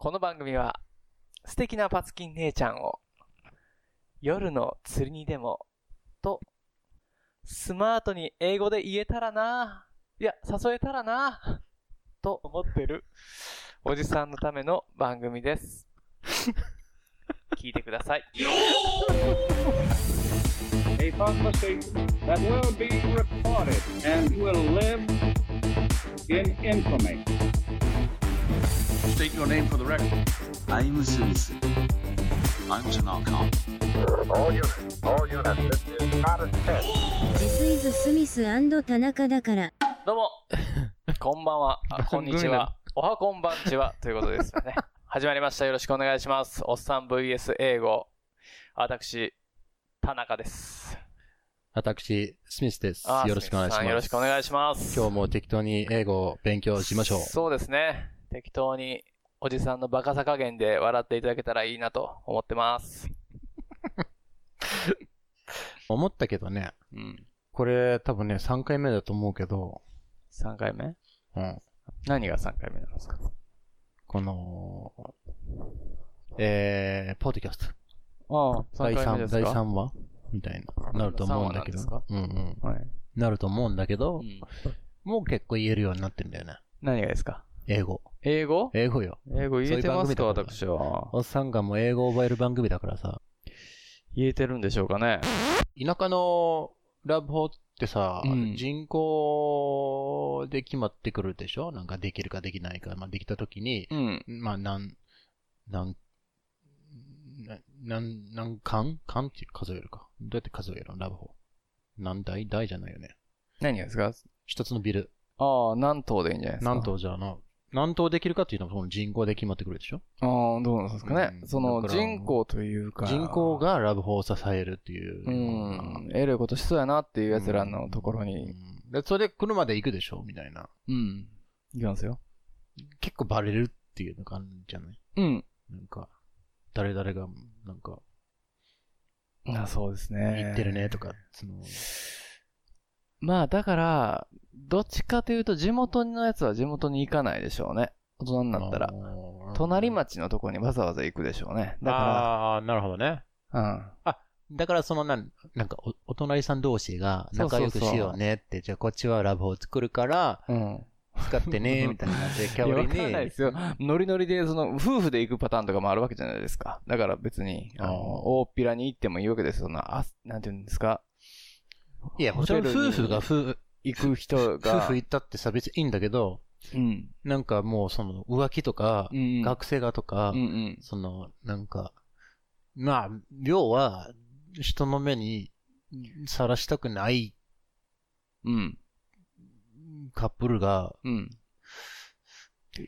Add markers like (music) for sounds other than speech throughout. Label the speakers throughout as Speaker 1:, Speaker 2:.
Speaker 1: この番組は素敵なパツキン姉ちゃんを夜の釣りにでもとスマートに英語で言えたらないや、誘えたらなと思ってるおじさんのための番組です。(laughs) 聞いてください。
Speaker 2: a conversation that will be recorded and will live in infamy.
Speaker 3: State your name for the record.
Speaker 4: I'm Smith. I'm Tanaka.
Speaker 5: All units, all units, this is not a test.
Speaker 6: This is スミス田中だから。
Speaker 1: どうも、(laughs) こんばんは、あ (laughs) こんにちは、おはこんばんちは、(laughs) ということですよね。始まりました。よろしくお願いします。おっさん VS 英語。私、田中です。
Speaker 7: 私、スミスです
Speaker 1: あ。
Speaker 7: よろしくお願いします。
Speaker 1: よろしくお願いします。
Speaker 7: 今日も適当に英語を勉強しましょう。
Speaker 1: そうですね。適当に、おじさんのバカさ加減で笑っていただけたらいいなと思ってます。(laughs)
Speaker 7: 思ったけどね、
Speaker 1: うん。
Speaker 7: これ多分ね、3回目だと思うけど、
Speaker 1: 3回目？
Speaker 7: うん、
Speaker 1: 何が3回目なんですか？
Speaker 7: この、えー、ポッドキャスト。
Speaker 1: ああ、
Speaker 7: 第
Speaker 1: 3回目で
Speaker 7: 3、
Speaker 1: すか？
Speaker 7: 第3話？みたいな、なると思うんだけど。うんうん。
Speaker 1: はい。
Speaker 7: なると思うんだけど
Speaker 1: う、ん。
Speaker 7: もう結構言えるようになってるんだよね。
Speaker 1: 何がですか？
Speaker 7: 英語。
Speaker 1: 英語？
Speaker 7: 英語よ。
Speaker 1: 英語言えてますか私は。
Speaker 7: おっさんがもう英語を覚える番組だからさ、
Speaker 1: 言えてるんでしょうかね
Speaker 7: 田舎のラブホってさ、
Speaker 1: うん
Speaker 7: 人口で決まってくるでしょ？なんかできるかできないか。まあ、できたときに、
Speaker 1: うん。
Speaker 7: まあ、なん、なん、ななん、何巻巻って数えるか。どうやって数えるの？ラブホ。何台？台じゃないよね。
Speaker 1: 何がですか？
Speaker 7: 一つのビル。
Speaker 1: ああ、何棟でいいんじゃないですか？
Speaker 7: 何棟じゃあな？何棟できるかっていうのはその人口で決まってくるでしょ？
Speaker 1: ああ、どうなんですかね。
Speaker 7: うん
Speaker 1: その
Speaker 7: だから
Speaker 1: 人口というか。
Speaker 7: 人口。がラブホを支えるっていう。
Speaker 1: うん。えらいことしそうやなっていう奴らのところ
Speaker 7: う
Speaker 1: に。
Speaker 7: んで、それで車で行くでしょ？みたいな。
Speaker 1: うん。いきますよ。
Speaker 7: 結構バレるっていうの感じじゃない？
Speaker 1: うん。
Speaker 7: なんか、誰々が、なんか、
Speaker 1: あそうですね。
Speaker 7: 言ってるねとか、その、
Speaker 1: まあ、だから、どっちかというと地元のやつは地元に行かないでしょうね。大人になったら。隣町のとこにわざわざ行くでしょうね。だか
Speaker 7: ああー、なるほどね。
Speaker 1: ら、
Speaker 7: だからそのなん、なんかお、お隣さん同士が仲良くしようねって、じゃあこっちはラブホを作るから、
Speaker 1: うん。うん。
Speaker 7: 使ってね、(laughs) みたいな感じで、キャバリ
Speaker 1: わかんないで
Speaker 7: に、
Speaker 1: すよ。ノリノリで、その、夫婦で行くパターンとかもあるわけじゃないですか。だから別に、あの、
Speaker 7: あー
Speaker 1: 大っぴらに行ってもいいわけですよ。そんな、あ、なんていうんですか？
Speaker 7: いや、もちろん
Speaker 1: ホテルに
Speaker 7: 夫婦が夫、
Speaker 1: 行く人
Speaker 7: 夫
Speaker 1: が。
Speaker 7: 婦行ったってさ、別にいいんだけど、
Speaker 1: うん。
Speaker 7: なんかもうその浮気とか、
Speaker 1: うんうん。
Speaker 7: 学生がとか、
Speaker 1: うんうん。
Speaker 7: その、なんか、まあ、要は、人の目にさらしたくない
Speaker 1: うん。
Speaker 7: カップルが、
Speaker 1: うん。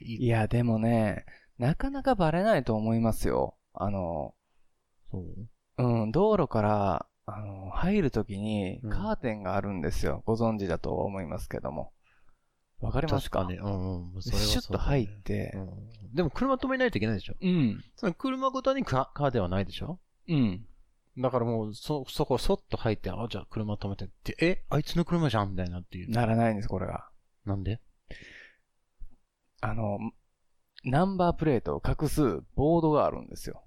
Speaker 7: い
Speaker 1: いや、でもね、なかなかバレないと思いますよ。あの、
Speaker 7: そう？
Speaker 1: うん、道路から、あの、入るときに
Speaker 7: うん
Speaker 1: カーテンがあるんですよ。ご存知だと思いますけども。わかりますか？
Speaker 7: 確かに。うんうん。それは
Speaker 1: シュッと入って、
Speaker 7: うんでも車止めないといけないでしょ？
Speaker 1: うん。
Speaker 7: その車ごとにカカーではないでしょ？
Speaker 1: うん。
Speaker 7: だからもう、そ、そこそっと入って、あ、じゃあ車止めてって、え、あいつの車じゃんみたいなっていう。
Speaker 1: ならないんです、これが。
Speaker 7: なんで？
Speaker 1: あの、ナンバープレートを隠すボードがあるんですよ。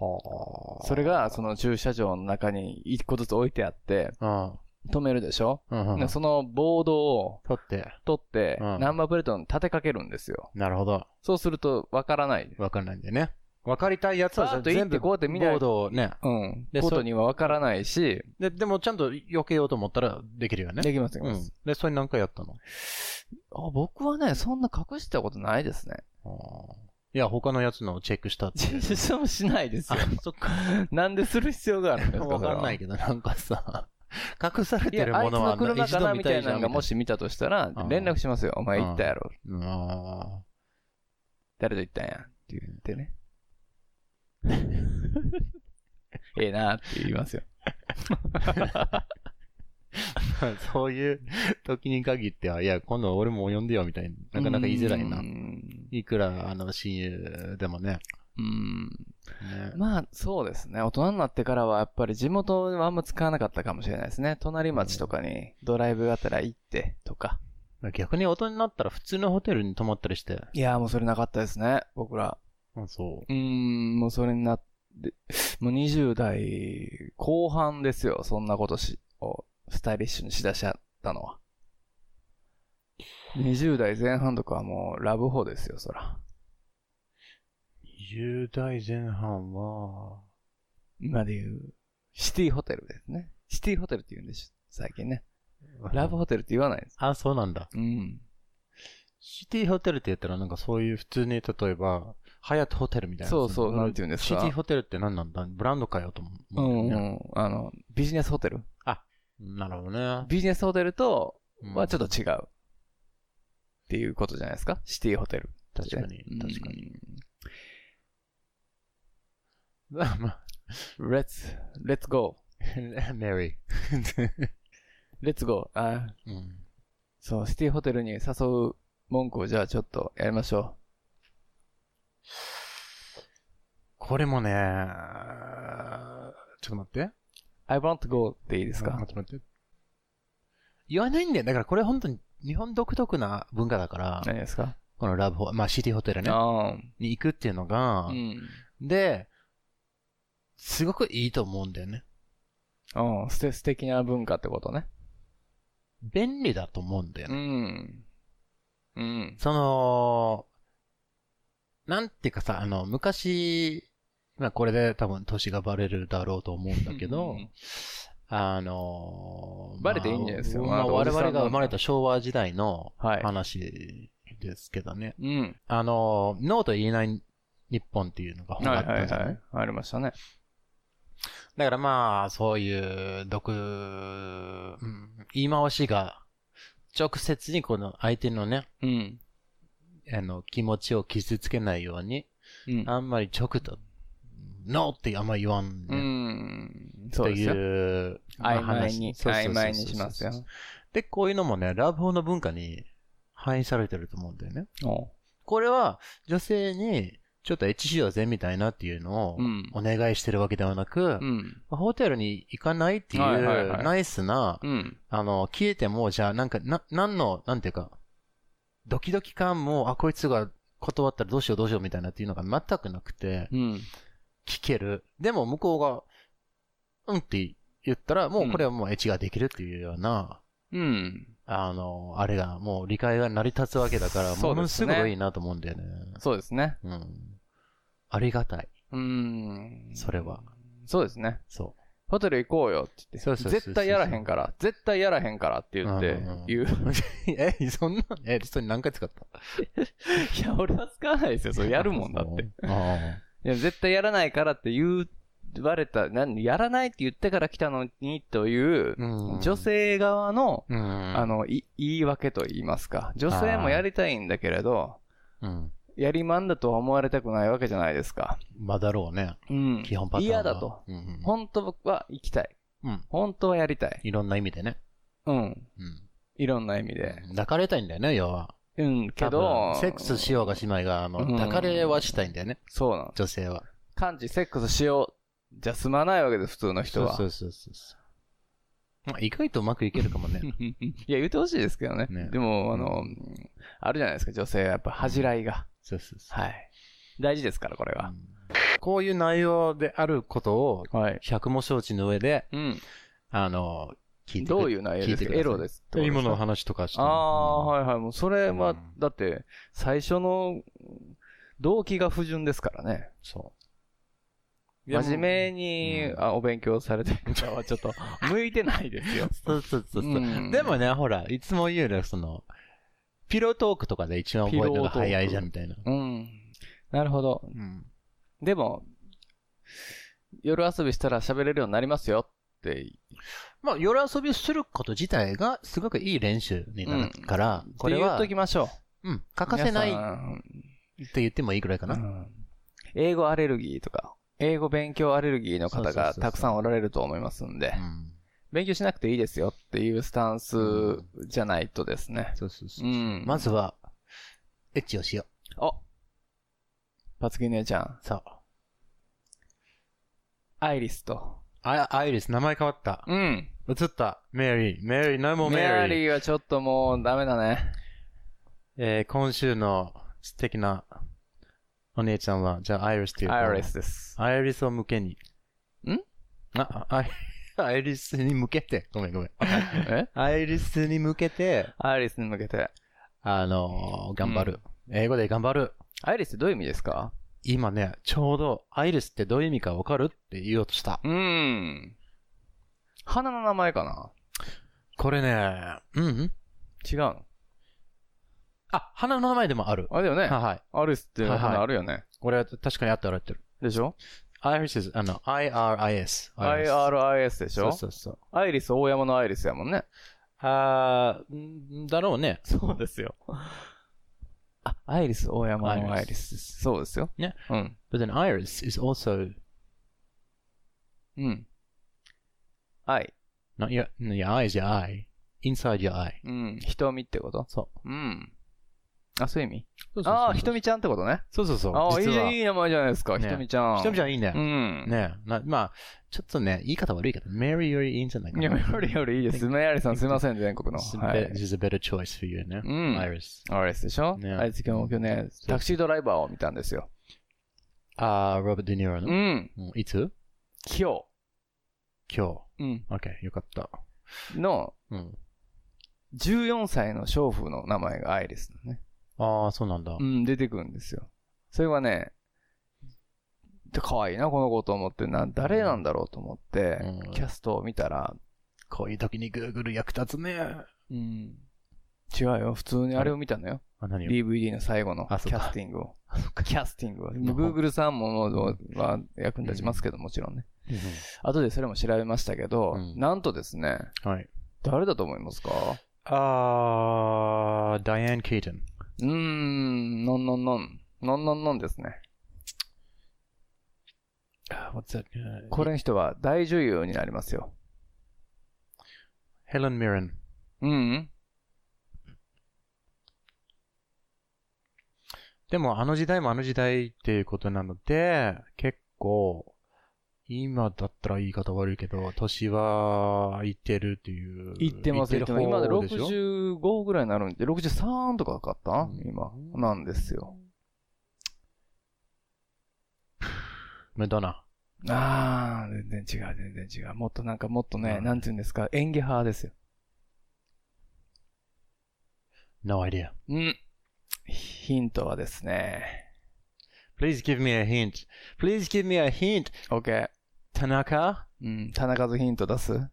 Speaker 7: は
Speaker 1: それが、その駐車場の中に一個ずつ置いてあって、
Speaker 7: あ
Speaker 1: 止めるでしょ、
Speaker 7: あ、うんうん
Speaker 1: でそのボードを
Speaker 7: 取って。
Speaker 1: 取って、
Speaker 7: うん
Speaker 1: ナンバープレートに立てかけるんですよ。
Speaker 7: なるほど。
Speaker 1: そうすると、わからない。
Speaker 7: わかんないんだよね。わかりたいやつは全部
Speaker 1: こうやって見ない
Speaker 7: ボードをね。
Speaker 1: うん。
Speaker 7: で
Speaker 1: ことにはわからないし、
Speaker 7: で、でもちゃんと避けようと思ったらできるよね。
Speaker 1: できます、でき
Speaker 7: うん
Speaker 1: ます。。
Speaker 7: で、それ何回やったの？
Speaker 1: あ僕はね、そんな隠したことないですね。
Speaker 7: あーいや、他のやつのをチェックしたって。
Speaker 1: 実もしないですよ。
Speaker 7: あそっか。
Speaker 1: なんでする必要があるんですか (laughs)
Speaker 7: わかんない
Speaker 1: け
Speaker 7: けど、なんかさ、隠されてるものは
Speaker 1: 車かな
Speaker 7: 一度見
Speaker 1: みたいなのがもし見たとしたら、
Speaker 7: ん
Speaker 1: 連絡しますよ。お前
Speaker 7: うん
Speaker 1: 行ったやろ。
Speaker 7: あ
Speaker 1: 誰と行ったんや？って言ってね。(laughs) ええなって言いますよ。
Speaker 7: ー (laughs) そういう時に限っては、いや、今度俺も呼んでよみたいな、なかなか言いづらいな
Speaker 1: う。ん
Speaker 7: いくら、あの、親友でもね。
Speaker 1: うん。
Speaker 7: ね
Speaker 1: まあ、そうですね。大人になってからは、やっぱり地元はあんま使わなかったかもしれないですね。隣町とかにドライブがてら行ってとか。
Speaker 7: 逆に大人になったら普通のホテルに泊まったりして。
Speaker 1: いや、もうそれなかったですね、僕ら。
Speaker 7: あ、そう
Speaker 1: ーん、もうそれになって、もう20代後半ですよ、そんなことし、をスタイリッシュにしだしちゃったのは。20代前半とかはもうラブホですよ、そら。
Speaker 7: う。20代前半は、
Speaker 1: 今で言う、シティホテルですね。シティホテルって言うんでしょ、最近ね。ラブホテルって言わないんです。
Speaker 7: あ、そうなんだ。
Speaker 1: うん。
Speaker 7: シティホテルって言ったらなんかそういう普通に例えば、ハヤトホテルみたいな。
Speaker 1: そうそうなんて言うんですか
Speaker 7: シティホテルって何なんだ？ブランドかよと思
Speaker 1: う
Speaker 7: ね。
Speaker 1: んうん。あの、ビジネスホテル
Speaker 7: なるほどね。
Speaker 1: ビジネスホテルと
Speaker 7: うん
Speaker 1: はちょっと違う。っていうことじゃないですか？シティホテル。
Speaker 7: 確かに
Speaker 1: うん
Speaker 7: 確かに。まあ、(laughs)
Speaker 1: Let's, let's go.
Speaker 7: メリー。(laughs)
Speaker 1: Let's go. あ
Speaker 7: うん
Speaker 1: そう、シティホテルに誘う文句をじゃあちょっとやりましょ
Speaker 7: これもね、ちょっと待って。
Speaker 1: う。I want to go っていいですか？
Speaker 7: 待って待って。言わないんだよ。だからこれ本当に日本独特な文化だから、
Speaker 1: 何ですか？
Speaker 7: このラブホ、まあシティホテルね、
Speaker 1: あ
Speaker 7: に行くっていうのが
Speaker 1: あ。う、ん。
Speaker 7: で、すごくいいと思うんだよね。
Speaker 1: うん。素敵な文化ってことね。
Speaker 7: 便利だと思うんだよ
Speaker 1: う
Speaker 7: ね。
Speaker 1: ん。うん。
Speaker 7: その、なんていうかさ、あの、昔、まあこれで多分年がバレるだろうと思うんだけど、
Speaker 1: うん
Speaker 7: あの
Speaker 1: バレていいんじゃないですか
Speaker 7: まあ、
Speaker 1: まあ
Speaker 7: 我々が生まれた昭和時代の
Speaker 1: はい
Speaker 7: 話ですけどね。
Speaker 1: うん。
Speaker 7: あの、ノーと言えない日本っていうのが本があ
Speaker 1: はいはい
Speaker 7: ったじゃない、
Speaker 1: はい。ありましたね。
Speaker 7: だからまあ、そういう、毒、うん言い回しが、直接にこの相手のね、
Speaker 1: うん。
Speaker 7: あの、気持ちを傷つけないように、
Speaker 1: うん。
Speaker 7: あんまり直と、ノーってあんまり言わん
Speaker 1: う
Speaker 7: ね。
Speaker 1: ん。
Speaker 7: とい
Speaker 1: そうですよ。
Speaker 7: う、まあ
Speaker 1: 曖昧に、曖昧にしますよ。
Speaker 7: で、こういうのもね、ラブホの文化に反映されてると思うんだよね。これは、女性に、ちょっとエッチしようぜみたいなっていうのを
Speaker 1: うん、
Speaker 7: お願いしてるわけではなく、
Speaker 1: うん。
Speaker 7: ホテルに行かないっていう、ナイスな、
Speaker 1: うん。
Speaker 7: あの、消えても、じゃあ、なんか、な、なんの、なんていうか、ドキドキ感も、あ、こいつが断ったらどうしようどうしようみたいなっていうのが全くなくて、
Speaker 1: うん。
Speaker 7: 聞ける。でも、向こうが、うんって言ったら、もうこれはもうエッチができるっていうような、
Speaker 1: うん。
Speaker 7: あの、あれが、もう理解が成り立つわけだから、もの
Speaker 1: です
Speaker 7: ごいいいなと思うんだよね。
Speaker 1: そうですね。
Speaker 7: うん。ありがたい。
Speaker 1: うん。
Speaker 7: それは。
Speaker 1: そうですね。
Speaker 7: そ
Speaker 1: ホテル行こうよって言って。
Speaker 7: そうそうそうそう
Speaker 1: 絶対やらへんから、絶対やらへんからって言って言う。
Speaker 7: う。(laughs) え、そんな、え、それ何回使った？(laughs)
Speaker 1: いや、俺は使わないですよ。それやるもんだって。。
Speaker 7: あ
Speaker 1: いや、絶対やらないからって言われた、なんやらないって言ってから来たのにという
Speaker 7: あ。う、ん
Speaker 1: 女、性側の、
Speaker 7: うん。
Speaker 1: あ、の、い言い訳と言いますか。女性もやりたいんだけれど、
Speaker 7: うん。
Speaker 1: やりまんだとは思われたくないわけじゃないですか。
Speaker 7: まあだろうね。
Speaker 1: うん。
Speaker 7: 基本パターンは。
Speaker 1: 嫌だと。
Speaker 7: うんうん。
Speaker 1: 本当は行きたい。
Speaker 7: うん。
Speaker 1: 本当はやりたい。
Speaker 7: いろんな意味でね。
Speaker 1: うん。
Speaker 7: うん。
Speaker 1: いろんな意味で。
Speaker 7: 抱かれたいんだよね、要は。
Speaker 1: うん、け
Speaker 7: 多
Speaker 1: ど
Speaker 7: 分、セックスしようがしまいが、あの、
Speaker 1: うん
Speaker 7: 抱かれはしたいんだよね、
Speaker 1: そうなの。
Speaker 7: 女性は。
Speaker 1: 漢字セックスしよう。じゃ済まないわけです、普通の人は。
Speaker 7: そうそうそうそう。まあ、意外とうまくいけるかもね。(laughs)
Speaker 1: いや、言ってほしいですけどね。
Speaker 7: ね
Speaker 1: でも、あの、あるじゃないですか、女性はやっぱ恥じらいが。
Speaker 7: そうそうそう。
Speaker 1: はい。大事ですから、これは。
Speaker 7: こういう内容であることを、
Speaker 1: はい。
Speaker 7: 百も承知の上で、
Speaker 1: うん。
Speaker 7: あの、聞いてく
Speaker 1: どういう内容ですか？エロですって
Speaker 7: 今の話とかして
Speaker 1: あ
Speaker 7: も。
Speaker 1: あ、はいはい。もうそれは、
Speaker 7: うん
Speaker 1: だって、最初の動機が不純ですからね。
Speaker 7: そう。
Speaker 1: 真面目に、
Speaker 7: うん
Speaker 1: あお勉強されてる方はちょっと (laughs) 向いてないですよ。
Speaker 7: そうそうそうそう、
Speaker 1: うん
Speaker 7: でもね、ほら、いつも言うよりその、ピロートークとかで一番覚えるのが早いじゃんみたいな。
Speaker 1: うん。なるほど。
Speaker 7: うん。
Speaker 1: でも、夜遊びしたら喋れるようになりますよ。
Speaker 7: まあ、夜遊びすること自体がすごくいい練習になるから、これは
Speaker 1: って言っと、きましょう。
Speaker 7: うん、欠かせないって言ってもいいぐらいかな。
Speaker 1: うん英語アレルギーとか、英語勉強アレルギーの方
Speaker 7: そうそうそうそう
Speaker 1: がたくさんおられると思いますんで
Speaker 7: う、ん。
Speaker 1: 勉強しなくていいですよっていうスタンスじゃないとですね。
Speaker 7: そうそうそうう。
Speaker 1: ん。
Speaker 7: まずは、エッチをしよ
Speaker 1: おパツキ姉ちゃん、
Speaker 7: う。そう。
Speaker 1: アイリスと
Speaker 7: あアイリス、名前変わった。
Speaker 1: うん。
Speaker 7: 映った。メリー。メリー、no more
Speaker 1: メ
Speaker 7: Mary。
Speaker 1: アリーはちょっともうダメだね。
Speaker 7: えー今週の素敵なお姉ちゃんは、じゃあアイリスっていうか
Speaker 1: アイリスです。
Speaker 7: アイリスを向けに。
Speaker 1: ん？
Speaker 7: あ、アイアイリスに向けて。ごめんごめん。
Speaker 1: え？
Speaker 7: アイリスに向けて、
Speaker 1: アイリスに向けて。
Speaker 7: あのー頑張る、英語で頑張る。
Speaker 1: アイリスってどういう意味ですか？
Speaker 7: 今ね、ちょうどアイリスってどういう意味かわかるって言おうとした。
Speaker 1: うーん。花の名前かな？
Speaker 7: これね、うんうん
Speaker 1: 違うの？
Speaker 7: あ、花の名前でもある。
Speaker 1: あれだよね。
Speaker 7: はいはい。
Speaker 1: アイリスって花あるよね。
Speaker 7: これは確かにあってあるってる。
Speaker 1: でしょ？
Speaker 7: アイリスあの、IRIS。
Speaker 1: ?IRIS でしょ？
Speaker 7: そうそうそう。
Speaker 1: アイリス大山のアイリスやもんね。
Speaker 7: あーんだろうね。
Speaker 1: そうですよ。あ、アイリス大山のア
Speaker 7: アイリ
Speaker 1: イリス。そうですよ。
Speaker 7: ね。
Speaker 1: うん。
Speaker 7: But an iris is also
Speaker 1: うん。アイ。
Speaker 7: not your, your eye is your eye. Inside your eye.
Speaker 1: うん。瞳ってこと
Speaker 7: そ
Speaker 1: うん。あ、そういう意味？
Speaker 7: う。
Speaker 1: ああ、ひとみちゃんってことね。
Speaker 7: そうそうそう。
Speaker 1: ああ、いい
Speaker 7: 実は
Speaker 1: じゃん、いい名前じゃないですか。
Speaker 7: ね
Speaker 1: ひとみちゃん。
Speaker 7: ひとみちゃんいいね。
Speaker 1: うん。
Speaker 7: ねなまあ、ちょっとね、言い方悪いけど、Mary よりいいんじゃないか
Speaker 1: いや、
Speaker 7: な。
Speaker 1: よりよりいいです。メアリーさんすいません、全国の。
Speaker 7: This is
Speaker 1: は
Speaker 7: a
Speaker 1: い
Speaker 7: better- this。is a better choice for you ね。
Speaker 1: うん
Speaker 7: Iris。
Speaker 1: アイリスでしょ？
Speaker 7: ね
Speaker 1: あいつ今日今日ね、タクシードライバーを見たんですよ。
Speaker 7: あー、ロバート・デ・ニーロの？
Speaker 1: うん。
Speaker 7: うんいつ？
Speaker 1: 今
Speaker 7: 今日。
Speaker 1: 日。うん。
Speaker 7: OK、よかった。
Speaker 1: の、
Speaker 7: うん。
Speaker 1: 14歳の娼婦の名前がアイリスなのね。
Speaker 7: あー、そうなんだ
Speaker 1: う。ん、出てくるんですよ。それはね、で可愛いな、この子と思って、な、誰なんだろうと思って、
Speaker 7: うん
Speaker 1: キャストを見たら、
Speaker 7: こういう時に Google 役立つね。
Speaker 1: うん。違うよ、普通にあれを見たのよ。
Speaker 7: あ、何を
Speaker 1: ？DVD の最後のキャスティングを。キャスティングを。
Speaker 7: の
Speaker 1: Google さんもは役に立ちますけど、もちろんね。
Speaker 7: うん
Speaker 1: 後でそれも調べましたけど、
Speaker 7: うん
Speaker 1: なんとですね、
Speaker 7: はい。
Speaker 1: 誰だと思いますか？
Speaker 7: あー、ダイアン・ケイトン。
Speaker 1: うーん、のんのんのん。のんのんのんですね。
Speaker 7: What's that? Uh,
Speaker 1: これの人は大女優になりますよ。
Speaker 7: ヘレン・ミラン。
Speaker 1: うん、うん。
Speaker 7: でも、あの時代もあの時代っていうことなので、結構、今だったら言い方悪いけど、年はいってるっていう。
Speaker 1: 言ってます、言ってます。
Speaker 7: る
Speaker 1: 今で
Speaker 7: 方でしょ
Speaker 1: ？65ぐらいになるんで、63とかかった？
Speaker 7: うん
Speaker 1: 今。なんですよ。
Speaker 7: メドナ。
Speaker 1: ああ、全然違う、全然違う。もっとなんかもっとね、
Speaker 7: うん
Speaker 1: なんて言うんですか、演技派ですよ。
Speaker 7: No idea.
Speaker 1: うん。ヒントはですね、
Speaker 7: Please give me a hint. Please give me a hint.
Speaker 1: OK。
Speaker 7: 田中
Speaker 1: うん、田中図ヒント出す？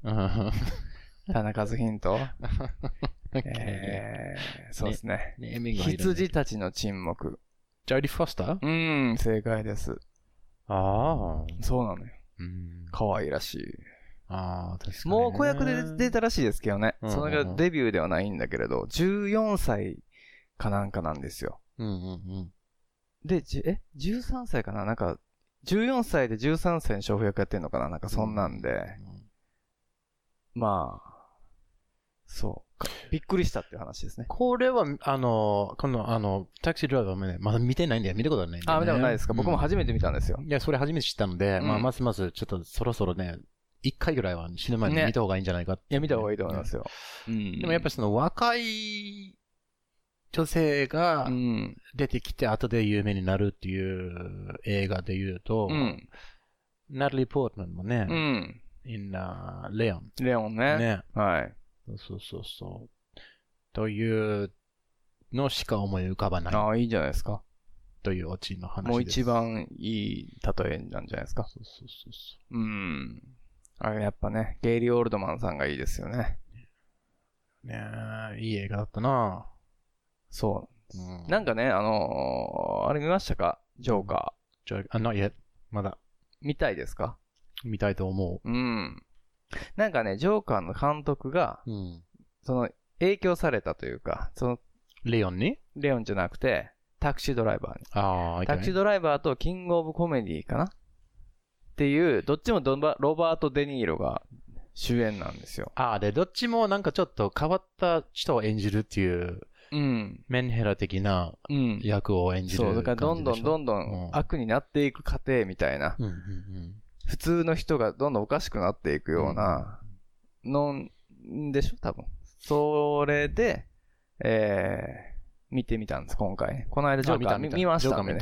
Speaker 1: 田中図ヒント？(laughs) えー、そうですね。
Speaker 7: ネーミング
Speaker 1: 羊たちの沈黙。
Speaker 7: ジャーディ・フォスター
Speaker 1: うん、正解です。
Speaker 7: ああ。
Speaker 1: そうなのよ。
Speaker 7: うん。
Speaker 1: 可愛らしい。
Speaker 7: ああ、確かにね。
Speaker 1: もう子役で出たらしいですけどね。
Speaker 7: うん
Speaker 1: それがデビューではないんだけれど、14歳かなんかなんですよ。
Speaker 7: うんうんうん。
Speaker 1: で、じえ ?13 歳かな？なんか、14歳で13歳の娼婦役やってんのかな？なんかそんなんで、まあ、そうか。びっくりしたっていう話ですね。
Speaker 7: これは、あの、この、あの、タクシードライバーもね、まだ見てないんだよ。見たことはないんだよ、
Speaker 1: あ、
Speaker 7: ね。
Speaker 1: 見たことないですか、僕も初めて見たんですよ。
Speaker 7: いや、それ初めて知ったので、
Speaker 1: うん
Speaker 7: まあ、ますます、ちょっとそろそろね、一回ぐらいは死ぬ前に
Speaker 1: ね
Speaker 7: 見た方がいいんじゃないかって
Speaker 1: いや、見た方がいいと思いますよ。うん
Speaker 7: でもやっぱりその若い女性が
Speaker 1: うん。
Speaker 7: 出てきて後で有名になるっていう映画で言うと、
Speaker 1: うん。
Speaker 7: ナタリー・ポートマンもね、
Speaker 1: うん。
Speaker 7: in、uh, レオン。
Speaker 1: レオンね。
Speaker 7: ね。
Speaker 1: はい。
Speaker 7: そうそうそう。というのしか思い浮かばない
Speaker 1: ああ、いいじゃないですか。
Speaker 7: というオチの話です。
Speaker 1: もう一番いい例えなんじゃないですか。
Speaker 7: そうそうそうそ
Speaker 1: うん。あれやっぱね、ゲイリー・オールドマンさんがいいですよね。
Speaker 7: う。ねえいい映画だったな
Speaker 1: そう。
Speaker 7: うん
Speaker 1: なんかね、あのーあれ見ましたか？ジョーカ
Speaker 7: じゃあ、not yet. まだ
Speaker 1: ー。見たいですか？
Speaker 7: 見たいと思
Speaker 1: うん。なんかね、ジョーカーの監督が、
Speaker 7: う。うん。
Speaker 1: その、影響されたというか、その、
Speaker 7: レオンに？
Speaker 1: レオンじゃなくて、タクシードライバーに。
Speaker 7: ああ、
Speaker 1: タクシードライバーとキングオブコメディかな？っていう、どっちもドバロバート・デ・ニーロが主演なんですよ。
Speaker 7: ああ、で、どっちもなんかちょっと変わった人を演じるっていう、
Speaker 1: うん。
Speaker 7: メンヘラ的な
Speaker 1: うん。
Speaker 7: 役を演じる
Speaker 1: そう、だからどんどんどんど
Speaker 7: うん
Speaker 1: ん悪になっていく過程みたいな、
Speaker 7: うんうんうん。
Speaker 1: 普通の人がどんどんおかしくなっていくようなのんでしょ？多分。それで、えー、見てみたんです、今回ね。この間ジョーカー見見ましたね。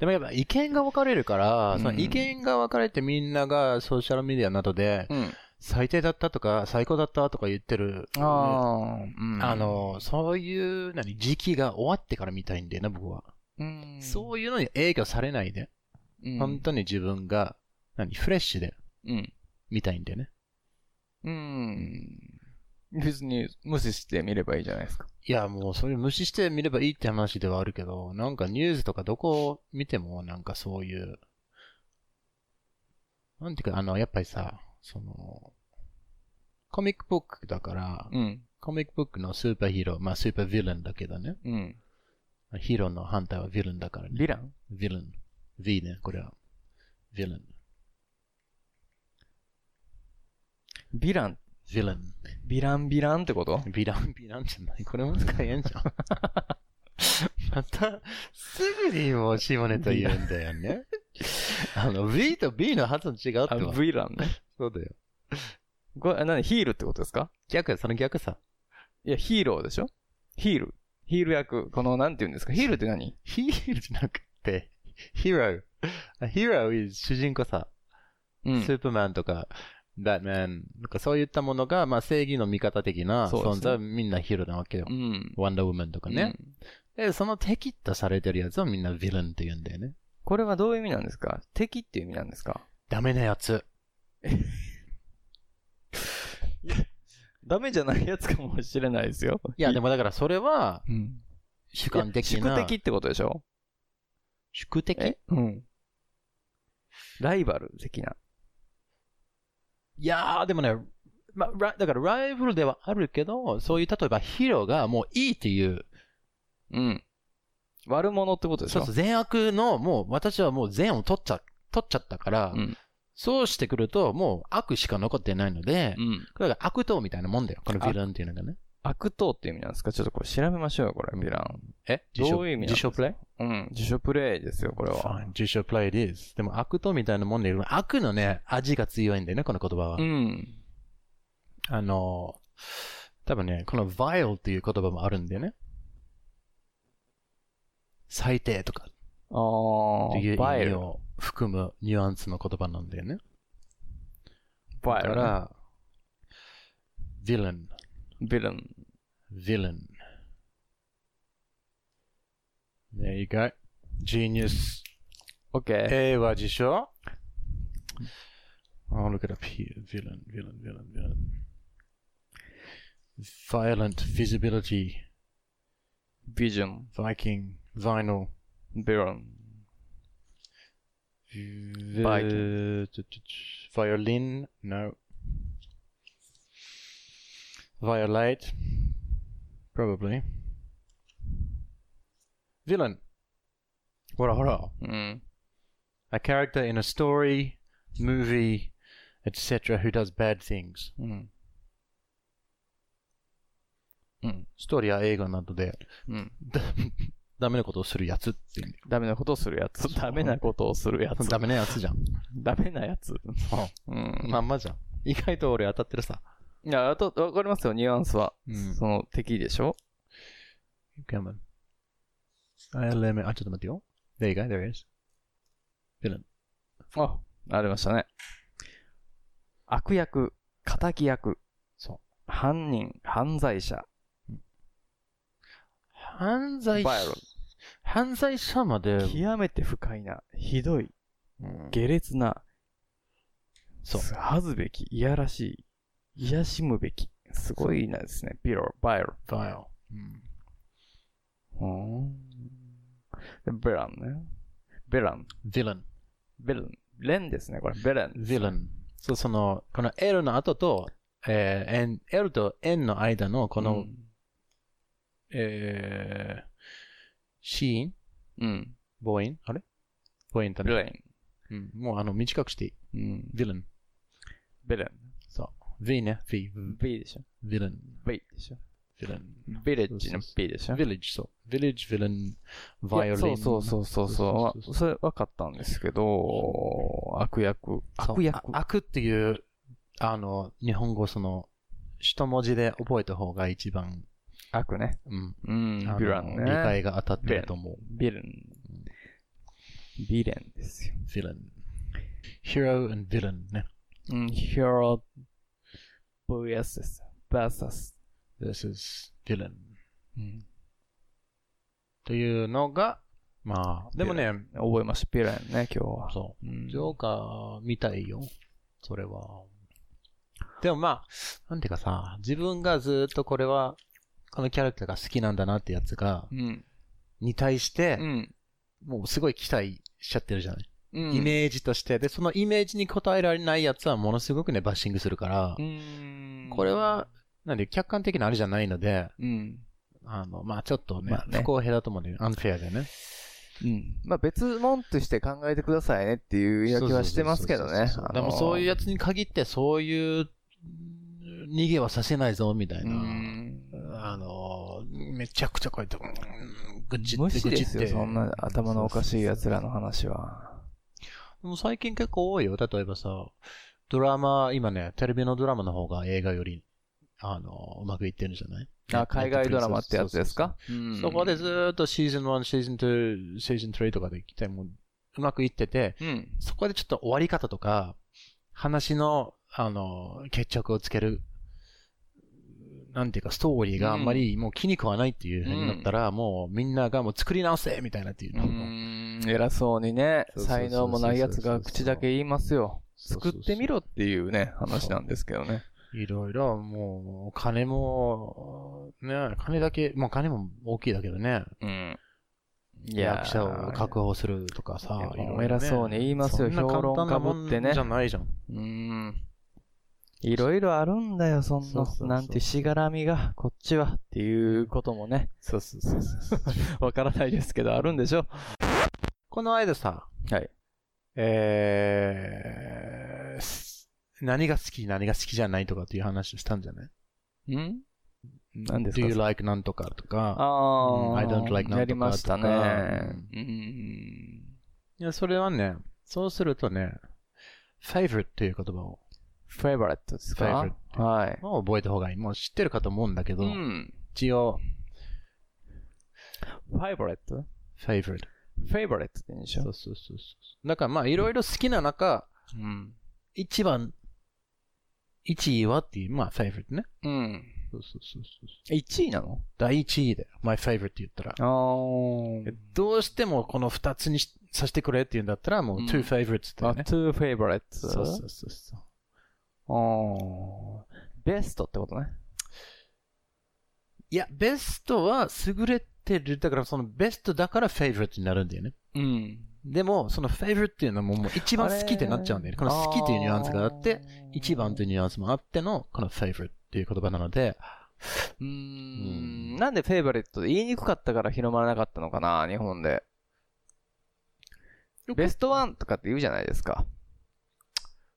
Speaker 7: でもやっぱ意見が分かれるから、
Speaker 1: うん
Speaker 7: その意見が分かれてみんながソーシャルメディアなどで、
Speaker 1: うん。
Speaker 7: 最低だったとか、最高だったとか言ってる。
Speaker 1: ああ、うん。
Speaker 7: あ、の、そういう、何、時期が終わってから見たいんだよな、僕は。
Speaker 1: うん、
Speaker 7: そういうのに影響されないで、
Speaker 1: うん、
Speaker 7: 本当に自分が、何、フレッシュで
Speaker 1: うん。
Speaker 7: 見たいんだよね。
Speaker 1: うん。別に無視してみればいいじゃないですか。
Speaker 7: いや、もうそれ無視して見ればいいって話ではあるけど、なんかニュースとかどこを見てもなんかそういう、なんていうか、あの、やっぱりさ、その、コミックブックだから、
Speaker 1: うん。
Speaker 7: コミックブックのスーパーヒーロー、まあスーパーヴィランだけどね。
Speaker 1: うん。
Speaker 7: ヒーローの反対はヴィランだからね。
Speaker 1: ヴィラン？
Speaker 7: ヴィラン。V ね、これは。ヴィラン？
Speaker 1: ヴィラン、
Speaker 7: ヴィラン。
Speaker 1: ヴィランヴィランってこと？
Speaker 7: ヴィラン、ヴィランじゃない。これも使えんじゃん。(laughs) また、すぐにもう下ネタ言うんだよね。あの、V と B の発音違うって
Speaker 1: あ、
Speaker 7: わ。
Speaker 1: ヴィランね。
Speaker 7: そうだよ。
Speaker 1: これ、何ヒールってことですか？
Speaker 7: 逆、その逆さ。
Speaker 1: いや、ヒーローでしょ？ヒール。ヒール役。この、なんて言うんですか？ヒールって何？
Speaker 7: ヒールじゃなくて、ヒーロー。ヒーロー主人公さ。
Speaker 1: う
Speaker 7: スーパーマンとか、バットマン、なんかそういったものが、まあ正義の味方的な存在はみんなヒーローなわけよ。
Speaker 1: うん。
Speaker 7: ワンダーウーマンとかね。
Speaker 1: うん
Speaker 7: で、その敵とされてるやつをみんなヴィランって言うんだよね。
Speaker 1: これはどういう意味なんですか？敵っていう意味なんですか？
Speaker 7: ダメなやつ。(laughs)
Speaker 1: ダメじゃないやつかもしれないですよ。
Speaker 7: いや、でもだからそれは
Speaker 1: うん。
Speaker 7: 主観的
Speaker 1: 宿
Speaker 7: な。
Speaker 1: 敵ってことでしょ？
Speaker 7: 宿敵
Speaker 1: え？うん。ライバル的な。
Speaker 7: いやー、でもね、まだからライバルではあるけど、そういう例えばヒーローがもういいっていう、
Speaker 1: うん。悪者ってことでしょ？
Speaker 7: そうそう、善悪の、もう私はもう善を取っちゃ、取っちゃったから、
Speaker 1: うん。
Speaker 7: そうしてくるともう悪しか残ってないので、
Speaker 1: うん。
Speaker 7: だから悪党みたいなもんだよ、このヴィランっていうのがね。
Speaker 1: 悪党っていう意味なんですか？ちょっとこれ調べましょうよ、これ、ヴィラン。
Speaker 7: え？
Speaker 1: どういう意味
Speaker 7: 自称プレイ？
Speaker 1: うん。自主プレイですよ、これは。
Speaker 7: Fine 自称プレイ it is. でも悪党みたいなもんで、悪のね、味が強いんだよね、この言葉は。
Speaker 1: うん。
Speaker 7: あの、多分ね、この vile っていう言葉もあるんだよね。最低とか
Speaker 1: あ
Speaker 7: っていう含むニュアンスの言葉なんだよね。
Speaker 1: バイルね。
Speaker 7: だから、villain,
Speaker 1: ヴィラン。
Speaker 7: villain. There you go. Genius.
Speaker 1: OK。
Speaker 7: A は辞書 I'll look it up here. Villain, villain, villain, villain. Violent visibility.
Speaker 1: ビジョン。
Speaker 7: Viking, vinyl.
Speaker 1: ヴ ィラン。
Speaker 7: Vi- Violin, no. Violate, probably. Villain. ほらほら。
Speaker 1: うん。
Speaker 7: A character in a story, movie, etc. who does bad things.
Speaker 1: うん。うん。
Speaker 7: ストーリーや映画などで
Speaker 1: うん。
Speaker 7: だダメなことをするやつっていう。
Speaker 1: ダメなことをするやつ。ダメなことをするやつ。
Speaker 7: ダメなやつじゃん。
Speaker 1: ダメなやつ。うん。
Speaker 7: まんまじゃん。意外と俺当たってるさ。
Speaker 1: いや、あと、わかりますよ、ニュアンスは。
Speaker 7: うん
Speaker 1: その敵でしょ
Speaker 7: ？Come on. LM、あ、ちょっと待ってよ。There you go, there is. Villain.
Speaker 1: あ、ありましたね。悪役、仇役。
Speaker 7: そう。
Speaker 1: 犯人、犯罪者。
Speaker 7: 犯罪
Speaker 1: バイロ
Speaker 7: 犯罪者まで、
Speaker 1: 極めて不快な、ひどい、
Speaker 7: うん
Speaker 1: 下劣な、
Speaker 7: そう。
Speaker 1: 恥ずべき、いやらしい、癒しむべき。すごいなですね。ビロ、バイロ。
Speaker 7: vile. うん
Speaker 1: うん。ベランね。ベラン。
Speaker 7: villain.
Speaker 1: ベラン。レンですね、これ。ベラン。
Speaker 7: villain. そう、その、この L の後と、えー N、L と N の間のこ
Speaker 1: こ
Speaker 7: の、えー、子音
Speaker 1: うん。
Speaker 7: 母音あれ？母音だね。
Speaker 1: ベレ
Speaker 7: うん。もうあの、短くしていい？
Speaker 1: ン。うん。
Speaker 7: villain.
Speaker 1: ベラン。
Speaker 7: そう。V ね。V。
Speaker 1: V でしょ
Speaker 7: villain.
Speaker 1: ?V でしょ
Speaker 7: ヴィレン。
Speaker 1: ビレッジの P でしょ。
Speaker 7: ヴィレッジ、そう。ヴィレッジ、ヴィレン、バイオリン。
Speaker 1: そうそうそうそうそう
Speaker 7: そう
Speaker 1: それ分かったんですけど、悪役。
Speaker 7: そう
Speaker 1: 悪役。
Speaker 7: あ悪っていう、あの、日本語その、一文字で覚えた方が一番、
Speaker 1: 悪ね。
Speaker 7: うん。
Speaker 1: うん
Speaker 7: あ、の
Speaker 1: ビランね。
Speaker 7: 理解が当たってると思う。
Speaker 1: ビレン。ビレンですよ。
Speaker 7: ヴィレン。hero and villain ね。
Speaker 1: うん、Hero vs です。vs。
Speaker 7: This is villain.
Speaker 1: うん。
Speaker 7: というのが、まあ、でもね、
Speaker 1: 覚えました。ビレンね、今日は。
Speaker 7: そうう。
Speaker 1: ん
Speaker 7: ジョーカーみたいよ。それは。でもまあ、なんていうかさ、自分がずっとこれは、このキャラクターが好きなんだなってやつが、
Speaker 1: うん。
Speaker 7: に対して
Speaker 1: う、ん。
Speaker 7: もうすごい期待しちゃってるじゃない、
Speaker 1: うん
Speaker 7: イメージとして。で、そのイメージに応えられないやつはものすごくね、バッシングするから、
Speaker 1: うん。
Speaker 7: これは、なんで、客観的なあれじゃないので、
Speaker 1: うん。
Speaker 7: あの、まあちょっとね、
Speaker 1: まあね
Speaker 7: 不公平だと思うん。アンフェアでね。
Speaker 1: うん。まあ別物として考えてくださいねっていう言い訳はしてますけどね。
Speaker 7: でもそういうやつに限って、そういううん逃げはさせないぞ、みたいな。
Speaker 1: うん
Speaker 7: あの、めちゃくちゃこうやって、うんぐちって
Speaker 1: 無視ですよ、
Speaker 7: ぐちって
Speaker 1: そんな頭のおかしい奴らの話は。
Speaker 7: でも最近結構多いよ。例えばさ、ドラマ、今ね、テレビのドラマの方が映画より、あの、うまくいってるんじゃない？
Speaker 1: あ、海外ドラマってやつですか？
Speaker 7: そこでずーっとシーズン1、シーズン2、シーズン3とかで来て、もう、うまくいってて、
Speaker 1: うん。
Speaker 7: そこでちょっと終わり方とか、話の、あの、決着をつける、なんていうか、ストーリーがあんまりもう気に食わないっていう風になったら、もうみんながもう作り直せみたいなっていう
Speaker 1: うん。偉そうにね、才能もない奴が口だけ言いますよ。作ってみろっていうね、話なんですけどね。
Speaker 7: いろいろ、もう、金も、ね、金だけ、まあ金も大きいだけどね。
Speaker 1: うん。い
Speaker 7: 役者を確保するとかさ、
Speaker 1: い
Speaker 7: ろいろね
Speaker 1: もう偉そうに言いますよ評論家ぶってね
Speaker 7: じゃないじゃん。
Speaker 1: うん。いろいろあるんだよ、そんな
Speaker 7: そうそうそ、う
Speaker 1: なんてしがらみが、こっちはっていうこともね、
Speaker 7: そうそうそうそう。(laughs)
Speaker 1: わからないですけど、あるんでしょ
Speaker 7: この間さ、
Speaker 1: はい。
Speaker 7: えーす、何が好き、何が好きじゃないとかっていう話をしたんじゃない？
Speaker 1: ん？何です
Speaker 7: ?Do
Speaker 1: か
Speaker 7: you like なんとかとか。
Speaker 1: あ
Speaker 7: I don't like
Speaker 1: やりましたね。うん。
Speaker 7: いや、それはね、そうするとね、favorite っていう言葉を、
Speaker 1: favorite ですか？
Speaker 7: favorite
Speaker 1: はい。
Speaker 7: もう覚えた方がいい。もう知ってるかと思うんだけど、
Speaker 1: うん。
Speaker 7: 一応、
Speaker 1: favorite？favorite。
Speaker 7: favorite
Speaker 1: って言うんでしょ？
Speaker 7: そうそうそうそう。だからまあ、いろいろ好きな中、
Speaker 1: うん。
Speaker 7: 一番、一位はっていう、まあ、favorite ね。
Speaker 1: うん。
Speaker 7: そうそうそうそう。
Speaker 1: 1位なの？
Speaker 7: 第一位だよ。my favorite って言ったら。
Speaker 1: あー。
Speaker 7: どうしてもこの二つにしさせてくれって言うんだったら、もう
Speaker 1: うん
Speaker 7: two favorites だ
Speaker 1: あ、
Speaker 7: よね。
Speaker 1: two favorites?
Speaker 7: そうそうそうそう。
Speaker 1: ベストってことね。
Speaker 7: いや、ベストは優れてる。だからそのベストだから favorite になるんだよね。
Speaker 1: うん。
Speaker 7: でも、その favorite っていうのはもうもう一番好きってなっちゃうんだよね。この好きっていうニュアンスがあって、一番というニュアンスもあっての、この favorite っていう言葉なので、
Speaker 1: うー
Speaker 7: うん
Speaker 1: ん。なんでフェイバレットで言いにくかったから広まらなかったのかな、日本で。ベストワンとかって言うじゃないですか。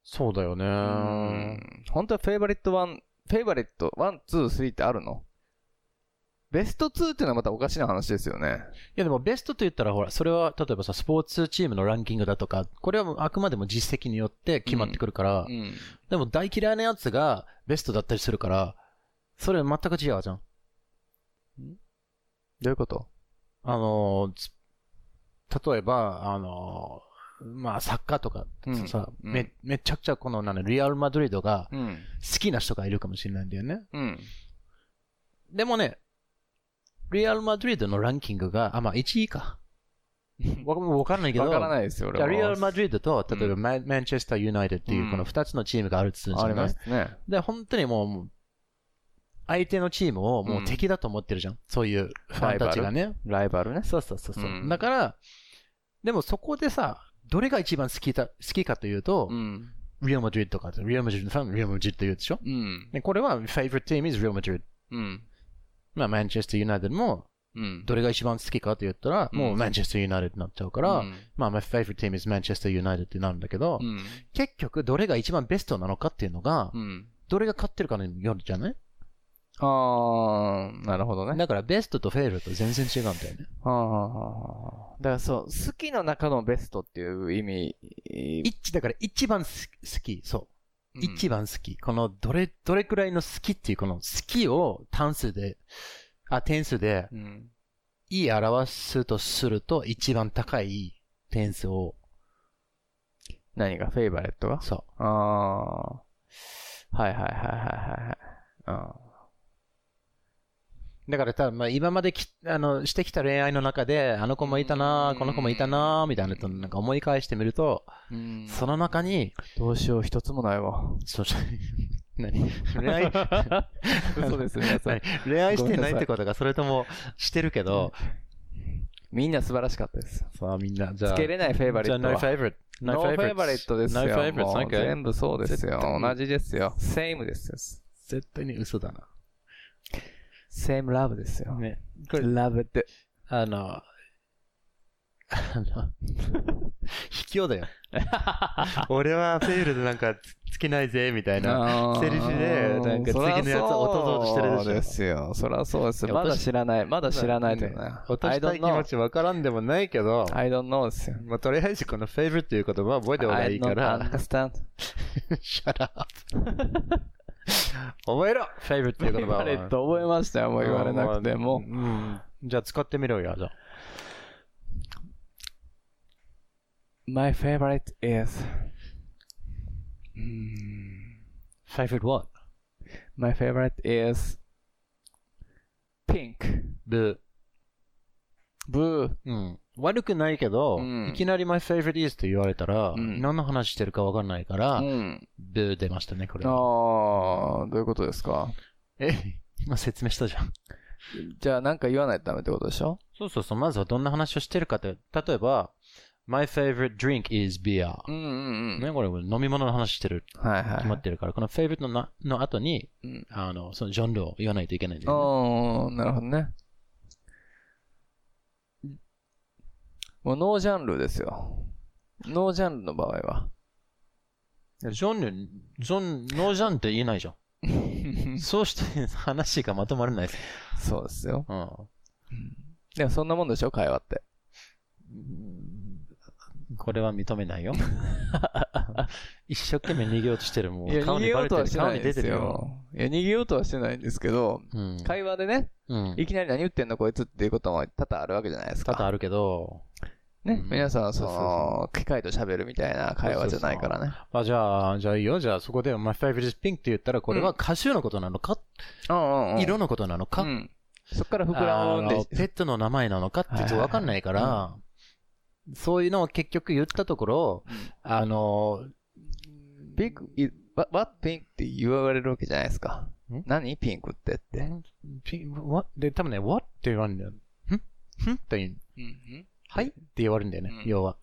Speaker 7: そうだよね。
Speaker 1: うーん。本当は favorite one、favorite one、two、three ってあるの？ベスト2っていうのはまたおかしな話ですよね。
Speaker 7: いやでもベストと言ったらほら、それは例えばさ、スポーツチームのランキングだとか、これはもうあくまでも実績によって決まってくるから、
Speaker 1: うん。
Speaker 7: でも大嫌いなやつがベストだったりするから、それ全く違うじゃん。
Speaker 1: どういうこと？
Speaker 7: あの例えば、あのーまあサッカーとか
Speaker 1: うん
Speaker 7: さ、
Speaker 1: うん
Speaker 7: め、めちゃくちゃこの、なんだリアルマドリードが
Speaker 1: うん。
Speaker 7: 好きな人がいるかもしれないんだよね。
Speaker 1: うん。
Speaker 7: でもね、リアルマドリードのランキングが、あ、まあ1位か。(laughs) わわかんないけど、
Speaker 1: わからないですよ、俺
Speaker 7: じゃ。リアル・マドリードと、例えば
Speaker 1: うん
Speaker 7: マン、チェスター・ユナイテッドっていうう、
Speaker 1: ん
Speaker 7: この二つのチームがあるって言うん
Speaker 1: あり
Speaker 7: じゃない？
Speaker 1: ますね。
Speaker 7: で、本当にもう相手のチームをもう敵だと思ってるじゃん？そういうファンたちがね。
Speaker 1: ライバルね。
Speaker 7: そうそうそうそう、
Speaker 1: うん
Speaker 7: だから、でもそこでさ、どれが一番好きだ好きかというと、
Speaker 1: うん。
Speaker 7: リアル・マドリードとか、リアル・マドリードのファン、リアル・マドリードと言うでしょ？
Speaker 1: うん。
Speaker 7: でこれは、favorite team is Real Madrid。
Speaker 1: うん。
Speaker 7: まあ、マンチェスター・ユナイテッドも、
Speaker 1: うん。
Speaker 7: どれが一番好きかと言ったら、
Speaker 1: うん
Speaker 7: もうマンチェスター・ユナイテッドになっちゃうから、
Speaker 1: うん
Speaker 7: まあ、my favorite team is Manchester United ってなるんだけど、
Speaker 1: うん。
Speaker 7: 結局どれが一番ベストなのかっていうのが、
Speaker 1: うん。
Speaker 7: どれが勝ってるかによるじゃない？
Speaker 1: あー、なるほどね。
Speaker 7: だからベストとフェイルと全然違うんだよね。
Speaker 1: はあはあはあはあだからそう、好きの中のベストっていう意味。
Speaker 7: 一、だから一番す好き、そう。
Speaker 1: うん
Speaker 7: 一番好き。この、どれ、どれくらいの好きっていう、この好きを単数で、あ、点数で、
Speaker 1: うん。
Speaker 7: いい表すとすると、一番高い点数を、
Speaker 1: 何がフェイバレットが？
Speaker 7: そ
Speaker 1: ああ。はいはいはいはいはいはい。あ
Speaker 7: う。だから多分、まあ今までき、あの、してきた恋愛の中で、あの子もいたな
Speaker 1: うん
Speaker 7: この子もいたなみたいなのと、なんか思い返してみると、その中に、
Speaker 1: どうしよう、一つもないわ。
Speaker 7: そう、(laughs) 何？恋愛、(laughs)
Speaker 1: 嘘です、皆さん。
Speaker 7: 恋愛してないってことが、それとも、してるけど、
Speaker 1: みんな素晴らしかったです。
Speaker 7: さあみんな、じゃあ、
Speaker 1: つけれないフェイバレ
Speaker 7: じゃあ、
Speaker 1: ット
Speaker 7: no
Speaker 1: は。
Speaker 7: favorite.
Speaker 1: ノーフェイバレットですよ。
Speaker 7: No okay.
Speaker 1: 全部そうですよ同じですよ。same ですよ。
Speaker 7: 絶対に嘘だな。
Speaker 1: Same love ですよ。
Speaker 7: ね。これ、
Speaker 1: love って。
Speaker 7: あの、あの、(laughs) 卑怯だよ。(laughs) 俺はフェイルでなんかつつけないぜ、みたいな。セリフでなんか次のやつを落とそうとしてるでしょ
Speaker 1: そうですよ。そりゃそうですまだ知らない。まだ知らないと
Speaker 7: ね
Speaker 1: ね。
Speaker 7: 落としたい気持ちわからんでもないけど、
Speaker 1: I don't know ですよ。
Speaker 7: まあ、とりあえずこのフェイブっていう言葉は覚えた方がいいか
Speaker 1: I
Speaker 7: ら
Speaker 1: don't、understand. (laughs)
Speaker 7: shut up. 覚えろフェイブっていう言葉は。
Speaker 1: フェイバレット覚えましたよ。もう言われなくても。
Speaker 7: うん。じゃあ使ってみろよ、じゃあ。
Speaker 1: My favorite is...
Speaker 7: favorite what?
Speaker 1: My favorite is... pink.
Speaker 7: ブ
Speaker 1: ブー。
Speaker 7: うん。悪くないけど、
Speaker 1: うん
Speaker 7: いきなり my favorite is って言われたら、
Speaker 1: うん
Speaker 7: 何の話してるかわかんないから、
Speaker 1: うん。
Speaker 7: ブー出ましたね、これ
Speaker 1: ああ
Speaker 7: は。、
Speaker 1: どういうことですか？
Speaker 7: え、今説明したじゃん。
Speaker 1: じゃあなんか言わないとダメってことでしょ？
Speaker 7: そうそうそう、まずはどんな話をしてるかって、例えば、my favorite drink is beer。
Speaker 1: うんうんうん。
Speaker 7: ね、これ飲み物の話してる、
Speaker 1: はいはい。
Speaker 7: 決まってるから、この favorite のなの後に、
Speaker 1: うん
Speaker 7: あの、そのジョンルを言わないといけないんだよ、ね。
Speaker 1: ああ、なるほどね。もうノージャンルですよ。ノージャンルの場合は。
Speaker 7: ジョンル、ジョン、ノージャンって言えないじゃん。(laughs) そうして話がまとまらないです。
Speaker 1: そうですよ。
Speaker 7: うん。
Speaker 1: でもそんなもんでしょ？会話って。
Speaker 7: これは認めないよ。(laughs) 一生懸命逃げようとしてる。も
Speaker 1: いや、
Speaker 7: う顔
Speaker 1: 逃げようと
Speaker 7: にバレてる。
Speaker 1: はしてないんです
Speaker 7: 顔に出てるよ。
Speaker 1: よ。いや、逃げようとはしてないんですけど、
Speaker 7: うん。
Speaker 1: 会話でね、
Speaker 7: うん。
Speaker 1: いきなり何言ってんのこいつっていうことも多々あるわけじゃないですか。
Speaker 7: 多々あるけど、
Speaker 1: ね、
Speaker 7: うん。
Speaker 1: 皆さん、そ
Speaker 7: そうそう。
Speaker 1: の、機械と喋るみたいな会話じゃないからね。
Speaker 7: あ、じゃあ、じゃあいいよ。じゃあそこで my favorite is pink って言ったら、これは歌手のことなのか、
Speaker 1: うんうんうん。
Speaker 7: 色のことなのか、
Speaker 1: うん。そっから膨らむんで
Speaker 7: あのペットの名前なのか？ってちょっとわかんないから、そういうのを結局言ったところ、あの、
Speaker 1: ピンク、い what, what pink って言われるわけじゃないですか。
Speaker 7: ん？
Speaker 1: 何？ピンクって。って。
Speaker 7: ピ what? で、多分ね、what って言われるん。だよ。ん？ん？って言う。はい？って言われるんだよね、
Speaker 1: うん
Speaker 7: 要は。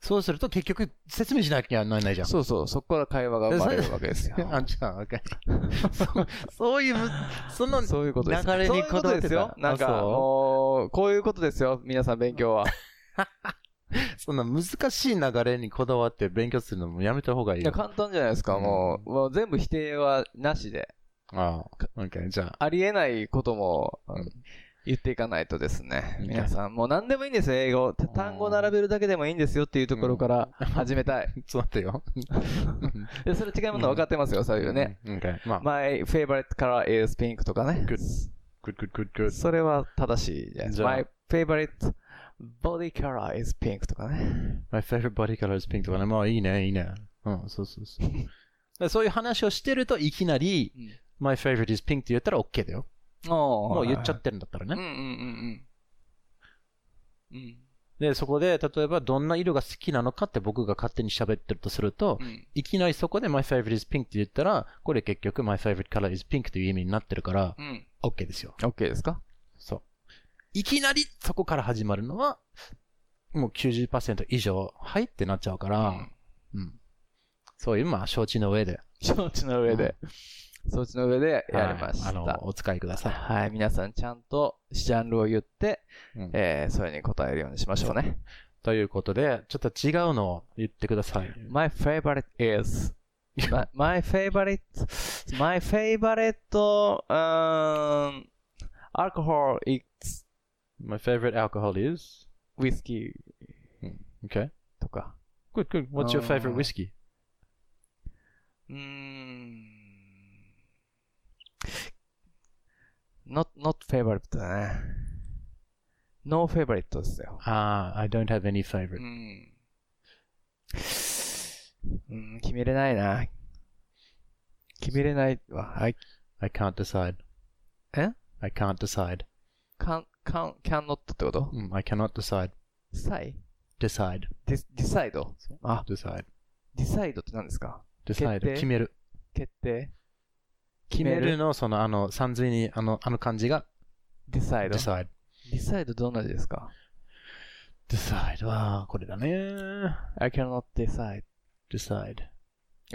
Speaker 7: そうすると結局説明しなきゃならないじゃん。
Speaker 1: そうそう、そこから会話が生まれるわけですよ。(laughs)
Speaker 7: あ、じゃあ、わかる (laughs) そうそういうむ、その、
Speaker 1: そういうことです。そういうことですよ
Speaker 7: こ。だわってた
Speaker 1: なんか、
Speaker 7: あそう？
Speaker 1: もう、こういうことですよ。皆さん勉強は。(laughs)
Speaker 7: そんな難しい流れにこだわって勉強するのもやめた方がいい
Speaker 1: いや、
Speaker 7: よ。
Speaker 1: 簡単じゃないですか。もう、もう全部否定はなしで。
Speaker 7: ああ、OK、じゃあ。
Speaker 1: ありえないことも、うん言っていかないとですね。皆さん、もう何でもいいんですよ、英語。単語並べるだけでもいいんですよっていうところから始めたい。(laughs)
Speaker 7: ちょっと待ってよ。(laughs)
Speaker 1: で、それ違うもの分かってますよ、そういうね。My favorite color is pink とかね。
Speaker 7: Good. good, good, good, good.
Speaker 1: それは正しいじゃないですか。My favorite body color is pink とかね。
Speaker 7: My favorite body color is pink とかね。まあいいね、いいね。うん、そうそうそう。(laughs) そういう話をしてるといきなり、My favorite is pink って言ったら OK だよ。
Speaker 1: も
Speaker 7: もう言っちゃってるんだったらね。
Speaker 1: うんうんうんうん。うん。
Speaker 7: で、そこで、例えばどんな色が好きなのかって僕が勝手に喋ってるとすると、
Speaker 1: うん
Speaker 7: いきなりそこで My favorite is pink って言ったら、これ結局 My favorite color is pink という意味になってるから、
Speaker 1: うん。
Speaker 7: OK ですよ。
Speaker 1: OK ですか？
Speaker 7: そう。いきなりそこから始まるのは、もう90%以上、はいってなっちゃうから、うん。そういう、まあ、承知の上で。
Speaker 1: 承知の上で。承知の上でやりました。
Speaker 7: はいあの、お使いください。
Speaker 1: はい、皆さんちゃんとジャンルを言って、
Speaker 7: うん
Speaker 1: えー、それに答えるようにしましょうね。
Speaker 7: ということで、ちょっと違うのを言ってください。
Speaker 1: My favorite is my, my favorite, my favorite, um, alcohol is
Speaker 7: My favorite alcohol is?
Speaker 1: whiskey
Speaker 7: Okay.
Speaker 1: とか。
Speaker 7: Good, good. What's your favorite
Speaker 1: Uh,
Speaker 7: whiskey?
Speaker 1: うーん。Not, not favorite だね。no favorite ですよ。
Speaker 7: Ah, I don't have any
Speaker 1: う
Speaker 7: favorite.
Speaker 1: ん。うん、決めれないな。決めれないわ。I
Speaker 7: I can't decide.
Speaker 1: え
Speaker 7: I can't decide.
Speaker 1: can, can, cannot ってこと
Speaker 7: Mm, I cannot decide.
Speaker 1: さい
Speaker 7: Decide.
Speaker 1: ?dis- decide? あ、
Speaker 7: Decide.
Speaker 1: decide って何ですか
Speaker 7: Decide.
Speaker 1: 定
Speaker 7: 決める。
Speaker 1: 決定
Speaker 7: 決めるの、その、あの、三髄に、あの、あの漢字が
Speaker 1: decide?
Speaker 7: decide.
Speaker 1: decide どんな字ですか
Speaker 7: decide は、これだね。
Speaker 1: ?I cannot decide.
Speaker 7: decide.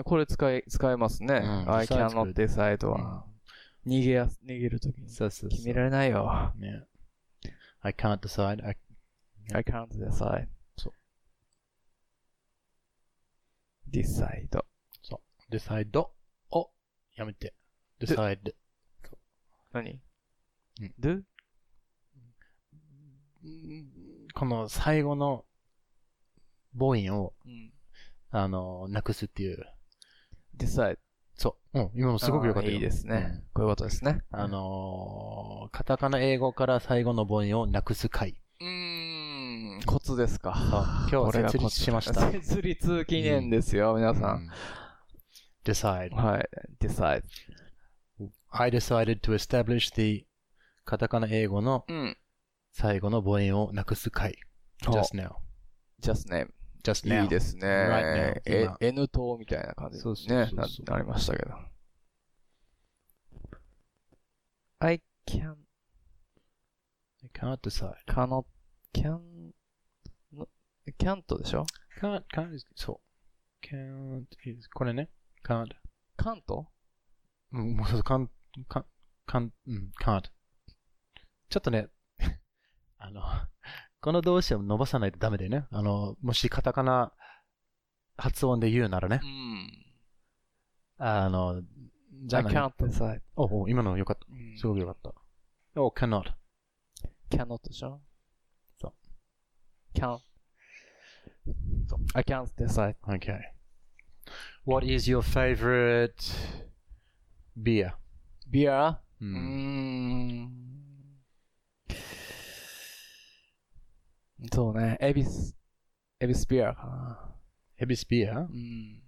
Speaker 1: これ使い、使えますね。
Speaker 7: うん
Speaker 1: I cannot decide は。逃げやす、逃げるときに。
Speaker 7: そうそうそう
Speaker 1: 決められないよ。
Speaker 7: ね。I can't decide. I,
Speaker 1: I can't decide.
Speaker 7: そう
Speaker 1: decide.
Speaker 7: decide を、やめて。Decide.
Speaker 1: 何？
Speaker 7: うん
Speaker 1: ?do?
Speaker 7: この最後の母音を、
Speaker 1: うん。
Speaker 7: あの、なくすっていう。
Speaker 1: decide.
Speaker 7: そう。うん、今もすごくよかったよ。
Speaker 1: いいですね。こういうことですね。
Speaker 7: うん。あのーカタカナ英語から最後の母音をなくす回。
Speaker 1: うーん、コツですか。
Speaker 7: 今日は設
Speaker 1: これがコツ
Speaker 7: 立しました。
Speaker 1: 設立記念ですよ、皆さん。
Speaker 7: うん decide.
Speaker 1: はい。decide.
Speaker 7: I decided to establish the カタカナ英語の
Speaker 1: うん。
Speaker 7: 最後の母音をなくす回。
Speaker 1: お
Speaker 7: just now.
Speaker 1: just name.
Speaker 7: just now.
Speaker 1: いいですね。
Speaker 7: Right now
Speaker 1: え
Speaker 7: 今
Speaker 1: N 党みたいな感じ
Speaker 7: そう
Speaker 1: ですね
Speaker 7: そうそう。そう
Speaker 1: ななりましたけど。I can,
Speaker 7: I can't decide.
Speaker 1: cannot, can, can't でしょ
Speaker 7: can't, can't is, そう。can't is, これね。can't.
Speaker 1: can't?
Speaker 7: うん、もうそう can't, か、かん、うん、かちょっとね、(laughs) あの、この動詞を伸ばさないとダメだよね。あの、もしカタカナ発音で言うならね。
Speaker 1: うん。
Speaker 7: あの、じゃあ、I
Speaker 1: can't decide.
Speaker 7: おお、今のよかった。すごくよかった。お、oh, cannot.
Speaker 1: cannot でしょ？
Speaker 7: そう。
Speaker 1: can't. そう。I
Speaker 7: can't decide.Okay.What is your favorite beer?
Speaker 1: Beer?
Speaker 7: う
Speaker 1: うーん。そうね。エビス、エビスビアかな。
Speaker 7: エビスビア
Speaker 1: うん。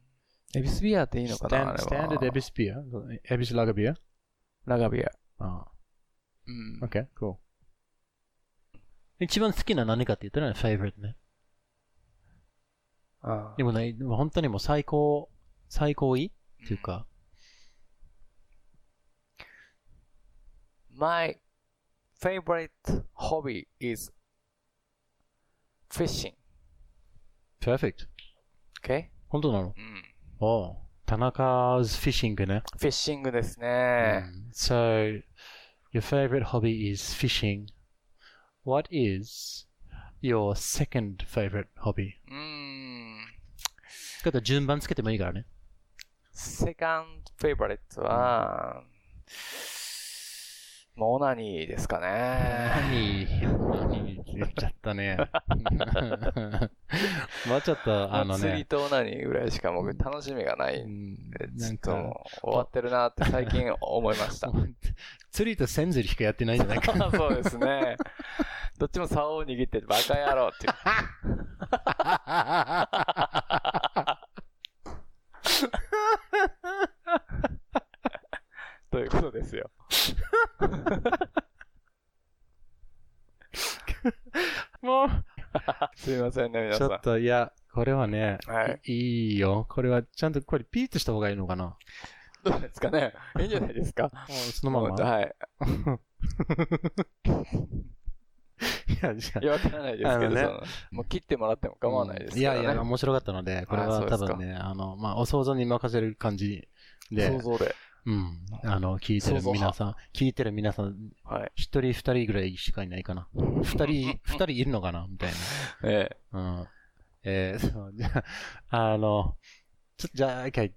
Speaker 1: エビスビアっていいのかな。
Speaker 7: スタンダードエビスビアエビスラガビア
Speaker 1: ラガビア。
Speaker 7: あ
Speaker 1: うん
Speaker 7: あ。OK, cool. 一番好きな何かって言ったら favorite ね。
Speaker 1: あ
Speaker 7: でもね、でも本当にもう最高、最高いいっていうか、
Speaker 1: My favorite hobby is fishing.
Speaker 7: perfect.
Speaker 1: Okay?
Speaker 7: 本当なの
Speaker 1: うん。
Speaker 7: おう田中 's fishing ね。
Speaker 1: フィッシングですね。
Speaker 7: So, your favorite hobby is fishing. What is your second favorite hobby?
Speaker 1: うーん。
Speaker 7: ちょっと順番つけてもいいからね。
Speaker 1: second favorite は、 もう何ですかね。
Speaker 7: 何何言っちゃったね。(laughs) もうちょっと、あの
Speaker 1: 釣り
Speaker 7: ね。
Speaker 1: と何ぐらいしか僕楽しみがない
Speaker 7: うんん
Speaker 1: で、ちょっと終わってるなって最近思いました。(laughs)
Speaker 7: 釣りと千釣りしかやってないんじゃないかな。(laughs)
Speaker 1: そうですね。どっちも竿を握ってバカ野郎って。ということですよ。
Speaker 7: もう、(laughs)
Speaker 1: すいませんね、皆さん
Speaker 7: ちょっ。と、いや、これはね、
Speaker 1: はい
Speaker 7: いいよ。これはちゃんと、これピーッとした方がいいのかな？
Speaker 1: どうですかね？いいんじゃないですか？
Speaker 7: そのまま？
Speaker 1: はい。
Speaker 7: いや、じゃ
Speaker 1: いや、わからないですけど、
Speaker 7: ね
Speaker 1: そのもう切ってもらっても構わないですからね。
Speaker 7: いやいや、面白かったので、これは
Speaker 1: あそうですか
Speaker 7: 多分ね、あの、まあ、お想像に任せる感じで、
Speaker 1: 想像で。
Speaker 7: うん。あの、聞いてる皆さん、聞いてる皆さん、
Speaker 1: はい。
Speaker 7: 一人二人ぐらいしかいないかな。二人、(laughs) 二人いるのかな？みたい (laughs)
Speaker 1: ええ。
Speaker 7: な。うん。えー、(laughs) そう、じゃあ、あの、ちょっと、じゃあ、一回、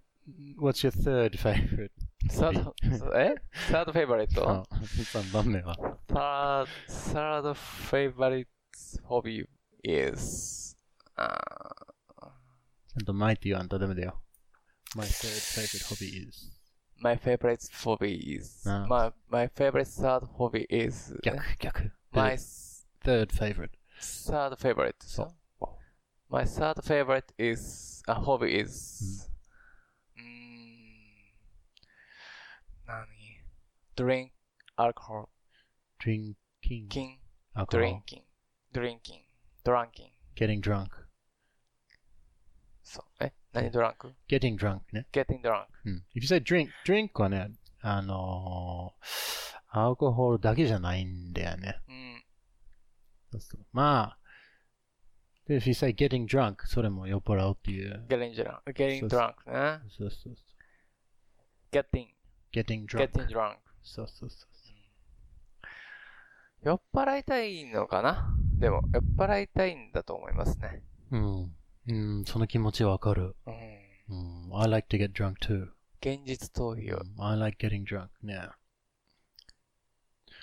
Speaker 7: What's your third favorite?
Speaker 1: サード、え？サードフェイバリット
Speaker 7: あ3番目は。
Speaker 1: Third, third favorite hobby is, uh,
Speaker 7: ちゃんとマイって言わんとダメだよ。My third favorite hobby is.
Speaker 1: my favorite hobby is,
Speaker 7: あ
Speaker 1: my, my favorite third hobby is,
Speaker 7: 逆、逆。
Speaker 1: my
Speaker 7: third favorite.
Speaker 1: third favorite.
Speaker 7: そう。
Speaker 1: My third favorite is, a hobby is, うーん、何 drink alcohol,
Speaker 7: drinking,
Speaker 1: king,
Speaker 7: alcohol,
Speaker 1: drinking, drinking, drinking.
Speaker 7: getting drunk.
Speaker 1: そう。え 何ドランク
Speaker 7: getting drunk ね。
Speaker 1: ?getting drunk.
Speaker 7: うん。if you say drink, drink はね、あのー、アルコールだけじゃないんだよね。
Speaker 1: うん。
Speaker 7: そうそうまあ、で、if you say getting drunk, それも酔っ払うっていう。
Speaker 1: getting drunk. getting drunk ね。
Speaker 7: そうそうそう。
Speaker 1: getting,
Speaker 7: getting drunk.
Speaker 1: getting drunk.
Speaker 7: そうそうそう。
Speaker 1: 酔っ払いたいのかなでも、酔っ払いたいんだと思いますね。
Speaker 7: うん。うん、その気持ちわかる。
Speaker 1: うん。
Speaker 7: うん。I like to get drunk too.
Speaker 1: 現実逃避を。
Speaker 7: I like getting drunk. Yeah.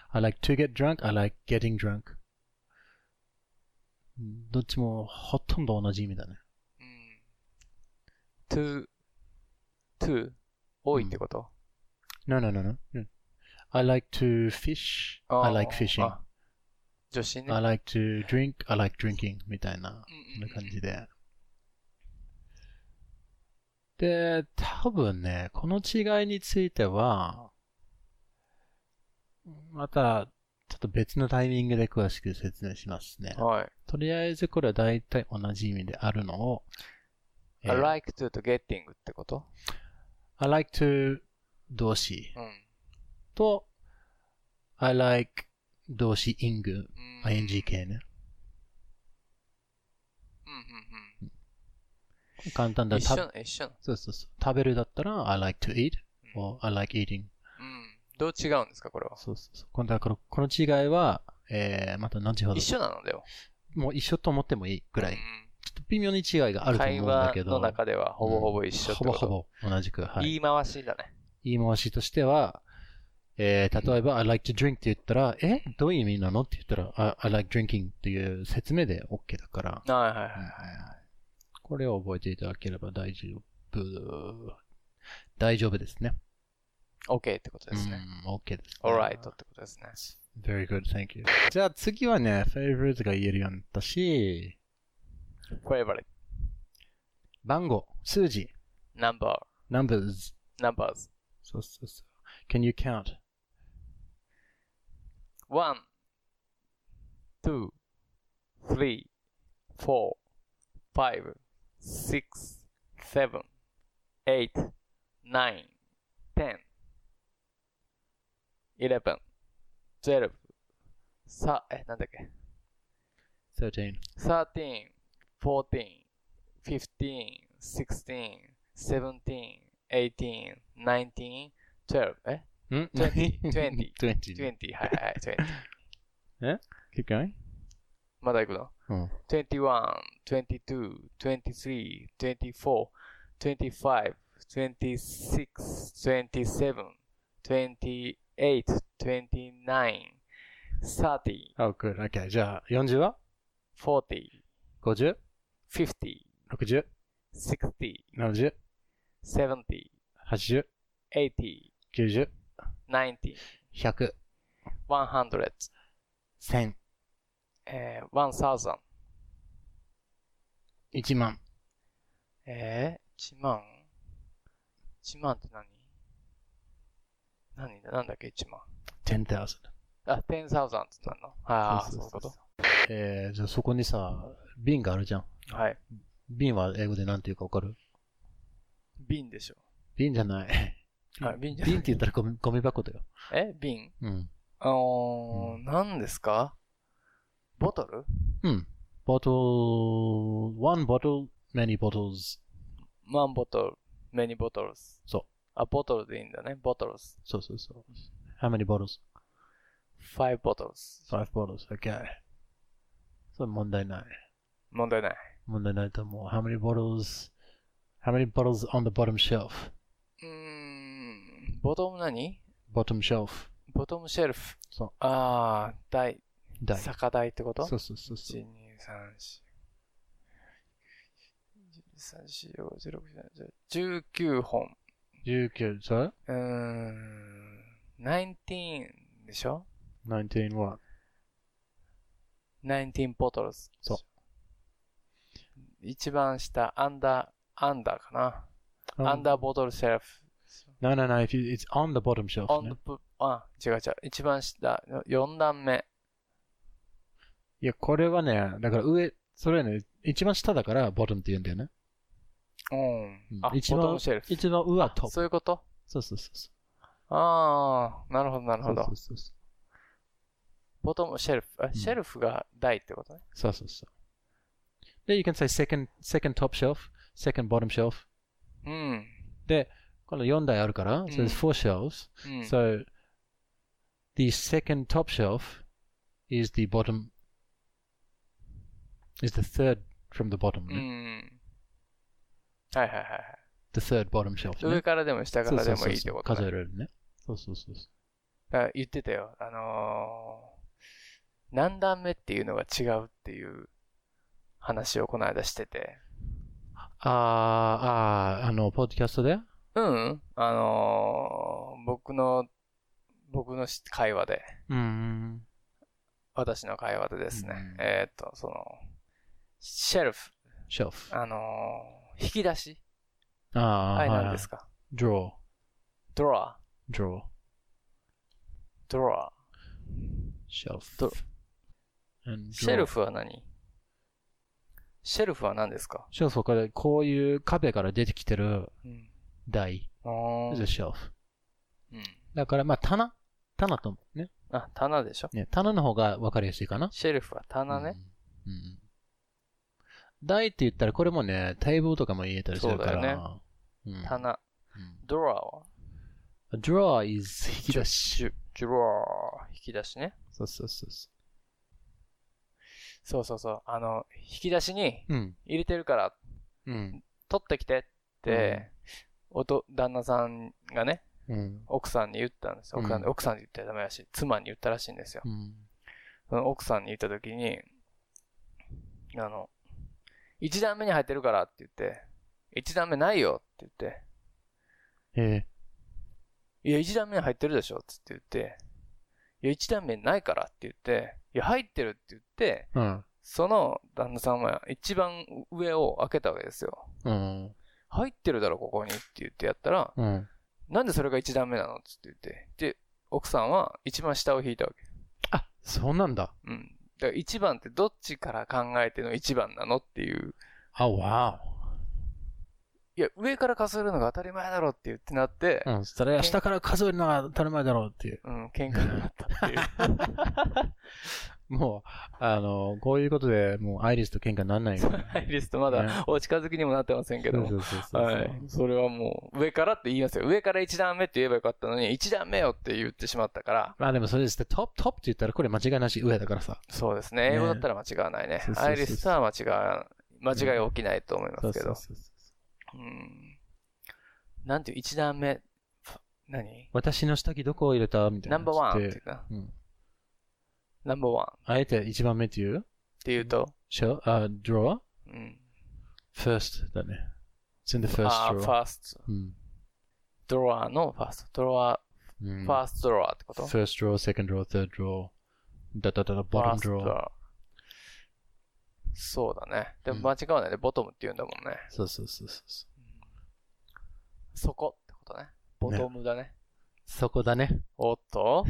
Speaker 7: I like to get drunk. I like getting drunk. どっちもほとんど同じ意味だね。
Speaker 1: うん。to, to, 多いってこと、
Speaker 7: No, no, no, no. no. I like to fish. I like fishing.
Speaker 1: あ女子ね。
Speaker 7: I like to drink. I like drinking. みたいな、
Speaker 1: うんうん
Speaker 7: な感じで。で、多分ね、この違いについては、また、ちょっと別のタイミングで詳しく説明しますね。
Speaker 1: はい。
Speaker 7: とりあえずこれは大体同じ意味であるのを、えー
Speaker 1: I like to と getting ってこと
Speaker 7: ？I like to 動詞
Speaker 1: うん。
Speaker 7: と I like 動詞 ing
Speaker 1: うん
Speaker 7: ing 系ね。
Speaker 1: うんうんうん。
Speaker 7: 簡単だた
Speaker 1: 一緒な、一緒な。
Speaker 7: そうそうそう。食べるだったら I like to eat
Speaker 1: うん
Speaker 7: or I like eating
Speaker 1: うん。どう違うんですか、これは？
Speaker 7: そうそうそう。このこの違いは、えー、また後ほど。
Speaker 1: 一緒なのでは？
Speaker 7: もう一緒と思ってもいいぐらい。
Speaker 1: うん
Speaker 7: ちょっと微妙に違いがあると思
Speaker 1: 会
Speaker 7: うんだ
Speaker 1: 話
Speaker 7: けど。
Speaker 1: の中ではほぼほぼ一緒ってこと？
Speaker 7: ほぼほぼ同じく。はい。
Speaker 1: 言い回しだね。
Speaker 7: 言い回しとしては、えー、例えば、I like to drink って言ったら、え？どういう意味なの？って言ったら、I, I like drinking っていう説明で OK だから、
Speaker 1: はいはいはいはい。
Speaker 7: これを覚えていただければ大丈夫。大丈夫ですね。
Speaker 1: OK ってことですね。
Speaker 7: うん、OK です、ね。
Speaker 1: alright ってことですね。
Speaker 7: Very good, thank you. じゃあ次はね、favorite が言えるようになったし、
Speaker 1: favorite,
Speaker 7: 番号、数字、
Speaker 1: number,
Speaker 7: numbers.
Speaker 1: numbers.
Speaker 7: そうそうそう。Can you count?
Speaker 1: one, two, three, four, five, six, seven, eight, nine, ten, eleven, twelve, さ、え、なんだっけ
Speaker 7: 13.
Speaker 1: thirteen, fourteen, fifteen, sixteen, seventeen, eighteen, nineteen, twelve, え
Speaker 7: ん
Speaker 1: Twenty, twenty.
Speaker 7: 20.
Speaker 1: twenty, はいはい、twenty.
Speaker 7: Keep going.
Speaker 1: まだ行くの？
Speaker 7: うん。
Speaker 1: 21, 22, 23, 24, 25, 26, 27, 28, 29, 30,
Speaker 7: Oh, good. Okay. じゃあ、40は
Speaker 1: ？40,
Speaker 7: 50?
Speaker 1: 50,
Speaker 7: 60?
Speaker 1: 60,
Speaker 7: 70?
Speaker 1: 70,
Speaker 7: 80?
Speaker 1: 80,
Speaker 7: 90?
Speaker 1: 90,
Speaker 7: 100?
Speaker 1: 100,
Speaker 7: 1000?
Speaker 1: えー、1000、
Speaker 7: 1万?
Speaker 1: えー、1万 ?1 万って何？何だ？なんだっけ ?1 万。
Speaker 7: 10,000.
Speaker 1: あ、10,000って言ったの？ああ、
Speaker 7: そ
Speaker 1: そうういううこと
Speaker 7: えー、じゃあそこにさ、瓶があるじゃん。
Speaker 1: はい。
Speaker 7: 瓶は英語でなんていうかわかる？
Speaker 1: 瓶でしょ。
Speaker 7: 瓶じゃない。
Speaker 1: あ、瓶じゃない
Speaker 7: 瓶って言ったらゴミゴミ箱だよ。
Speaker 1: え瓶？
Speaker 7: うん。
Speaker 1: あのー、何ですか？ボトル
Speaker 7: うん。bottle, one bottle, many bottles.
Speaker 1: ?one bottle, many bottles.
Speaker 7: そう。
Speaker 1: あ、ボトルでいいんだね。bottles.
Speaker 7: そうそうそう。How many bottles?
Speaker 1: five bottles.
Speaker 7: Five bottles. Okay. それ問題ない。
Speaker 1: 問題ない。
Speaker 7: 問題ないと思う。How many bottles How many bottles on the bottom shelf?
Speaker 1: うーん、ボトム何
Speaker 7: Bottom shelf.
Speaker 1: ボトムシェルフ。
Speaker 7: そう
Speaker 1: ああ、台。
Speaker 7: 台。
Speaker 1: 酒台ってこと？
Speaker 7: そうそうそうそう。
Speaker 1: 1、2、3、4。13、14、15、16、19本。
Speaker 7: 19, so?
Speaker 1: うーん、19でしょ
Speaker 7: ？19 what?
Speaker 1: 19ボトルズ。
Speaker 7: そう。
Speaker 1: 一番下、アンダー、アンダーかな。アンダーボトルシェルフ。
Speaker 7: No, no, no. If you, it's on the bottom shelf.
Speaker 1: オン
Speaker 7: ne?
Speaker 1: ドプ、あ、違う違う。一番下、4段目。
Speaker 7: いや、これはね、だから上、それはね、一番下だから、ボトムって言うんだよね。
Speaker 1: うん。あ、ボ
Speaker 7: 一番
Speaker 1: トムシェルフ。
Speaker 7: 一番上は
Speaker 1: あ
Speaker 7: トップ。
Speaker 1: そういうこと？
Speaker 7: そうそうそうそ
Speaker 1: ああ、なるほど、なる
Speaker 7: う。
Speaker 1: ほど
Speaker 7: そう。そうそう
Speaker 1: ボトムシェルフ？あ、シェルフが台ってことね。
Speaker 7: そうそうそう。で、you can say second, second top shelf, second bottom shelf.
Speaker 1: うん。
Speaker 7: で、この4台あるから、
Speaker 1: ん
Speaker 7: so there's four shelves.
Speaker 1: うん。
Speaker 7: So, the second top shelf is the bottom, is the third from the bottom.
Speaker 1: う
Speaker 7: ne?
Speaker 1: ん。はいはいはいはい。
Speaker 7: The third bottom shelf.
Speaker 1: 上?からでも下からでもいいってこと
Speaker 7: 数え
Speaker 1: ね。
Speaker 7: られるね。そうそうそうそう。
Speaker 1: だから言ってたよ。あのー、何段目っていうのが違うっていう話をこの間してて。
Speaker 7: あー、あー、あの、ポッドキャストで？
Speaker 1: うん。あのー、僕の、僕のし会話で、
Speaker 7: うん。
Speaker 1: 私の会話でですね、
Speaker 7: うん
Speaker 1: えーっと、その、シェルフ、
Speaker 7: shelf.
Speaker 1: あのー、引き出し
Speaker 7: ああ、
Speaker 1: はい、
Speaker 7: はい
Speaker 1: 何ですか
Speaker 7: ？draw,
Speaker 1: ドロア
Speaker 7: draw,
Speaker 1: ドロア
Speaker 7: shelf.
Speaker 1: ド
Speaker 7: and
Speaker 1: シェル
Speaker 7: draw.
Speaker 1: フは何？シェルフは何ですか？
Speaker 7: シェルフはこれ、こういう壁から出てきてる
Speaker 1: うん。
Speaker 7: 台。
Speaker 1: あー
Speaker 7: is a shelf.
Speaker 1: うん。
Speaker 7: だから、まあ、棚棚と思うね。
Speaker 1: あ、棚でしょ？
Speaker 7: ね、棚の方が分かりやすいかな。
Speaker 1: シェルフは棚ね。
Speaker 7: うん。うん。台って言ったら、これもね、テーブルとかも言えたりするから。
Speaker 1: そうだよ
Speaker 7: うん。
Speaker 1: 棚。
Speaker 7: うん
Speaker 1: ドロアは
Speaker 7: A drawer is 引き出し。
Speaker 1: シュ、ジュロア、引き出しね。
Speaker 7: そうそうそうそ
Speaker 1: そうそうそう。あの、引き出しに
Speaker 7: う。うん。
Speaker 1: 入れてるから、
Speaker 7: うん。
Speaker 1: 取ってきてって、おと、旦那さんがね、
Speaker 7: うん。
Speaker 1: 奥さんに言ったんですよ。奥さん、
Speaker 7: うん
Speaker 1: 奥さんに言ったらダメだし、妻に言ったらしいんですよ。
Speaker 7: うん。
Speaker 1: その奥さんに言った時に、あの、一段目に入ってるからって言って、一段目ないよって言って、
Speaker 7: え
Speaker 1: いや、一段目に入ってるでしょって言って、いや、一段目ないからって言って、いや、入ってるって言って、
Speaker 7: えうん。
Speaker 1: その旦那さんは一番上を開けたわけですよ。
Speaker 7: うん。
Speaker 1: 入ってるだろ、ここにって言ってやったら、
Speaker 7: うん。
Speaker 1: なんでそれが一段目なのって言って。で、奥さんは一番下を引いたわけ。
Speaker 7: あ、そうなんだ。
Speaker 1: うん。だから一番ってどっちから考えての一番なのっていう。
Speaker 7: あ、わ
Speaker 1: いや、上から数えるのが当たり前だろって言ってなって
Speaker 7: お。、うん。それは下から数えるのが当たり前だろうっていう。
Speaker 1: うん、喧嘩になったっていう。(laughs)
Speaker 7: もう、あの、こういうことでもうアイリスと喧嘩にならないよ、(laughs) ね。
Speaker 1: アイリストま
Speaker 7: ね
Speaker 1: だお近づきにもなってませんけども。
Speaker 7: そうそうそうそう
Speaker 1: はい。それはもう、上からって言いますよ。上から一段目って言えばよかったのに、一段目よって言ってしまったから。
Speaker 7: まあでもそれですね、トップ、トップって言ったらこれ間違いなし上だからさ。
Speaker 1: そうですね。
Speaker 7: ね
Speaker 1: 英語だったら間違わないね
Speaker 7: そうそう。そう
Speaker 1: アイリストは間違わ、間違い起きないと思いますけど。
Speaker 7: そうそうそう
Speaker 1: うん。なんていう、一段目、フ何？
Speaker 7: 私の下着どこを入れた？みたいな。
Speaker 1: ナンバーワンって
Speaker 7: つ
Speaker 1: いうか、
Speaker 7: うん。
Speaker 1: ナンバーワンっ
Speaker 7: あえて一番目っていう？
Speaker 1: て言うと、
Speaker 7: シェあ、drawer?
Speaker 1: うん。
Speaker 7: first だね。It's in the first
Speaker 1: フ
Speaker 7: drawer.
Speaker 1: ァースト。
Speaker 7: うん。
Speaker 1: ドロアのファースト。ドロア、
Speaker 7: うん
Speaker 1: ファーストドロアってこと
Speaker 7: ？First drawer, second drawer, third drawer. だだだだ、
Speaker 1: ファ
Speaker 7: bottom
Speaker 1: ーストド
Speaker 7: drawer.
Speaker 1: ロア。そうだね。で
Speaker 7: うん
Speaker 1: も間違わないで、ボトムって言うんだもんね。
Speaker 7: そうそうそうそう。
Speaker 1: そこってことね。ボトムだね。
Speaker 7: そこだね。
Speaker 1: おっと？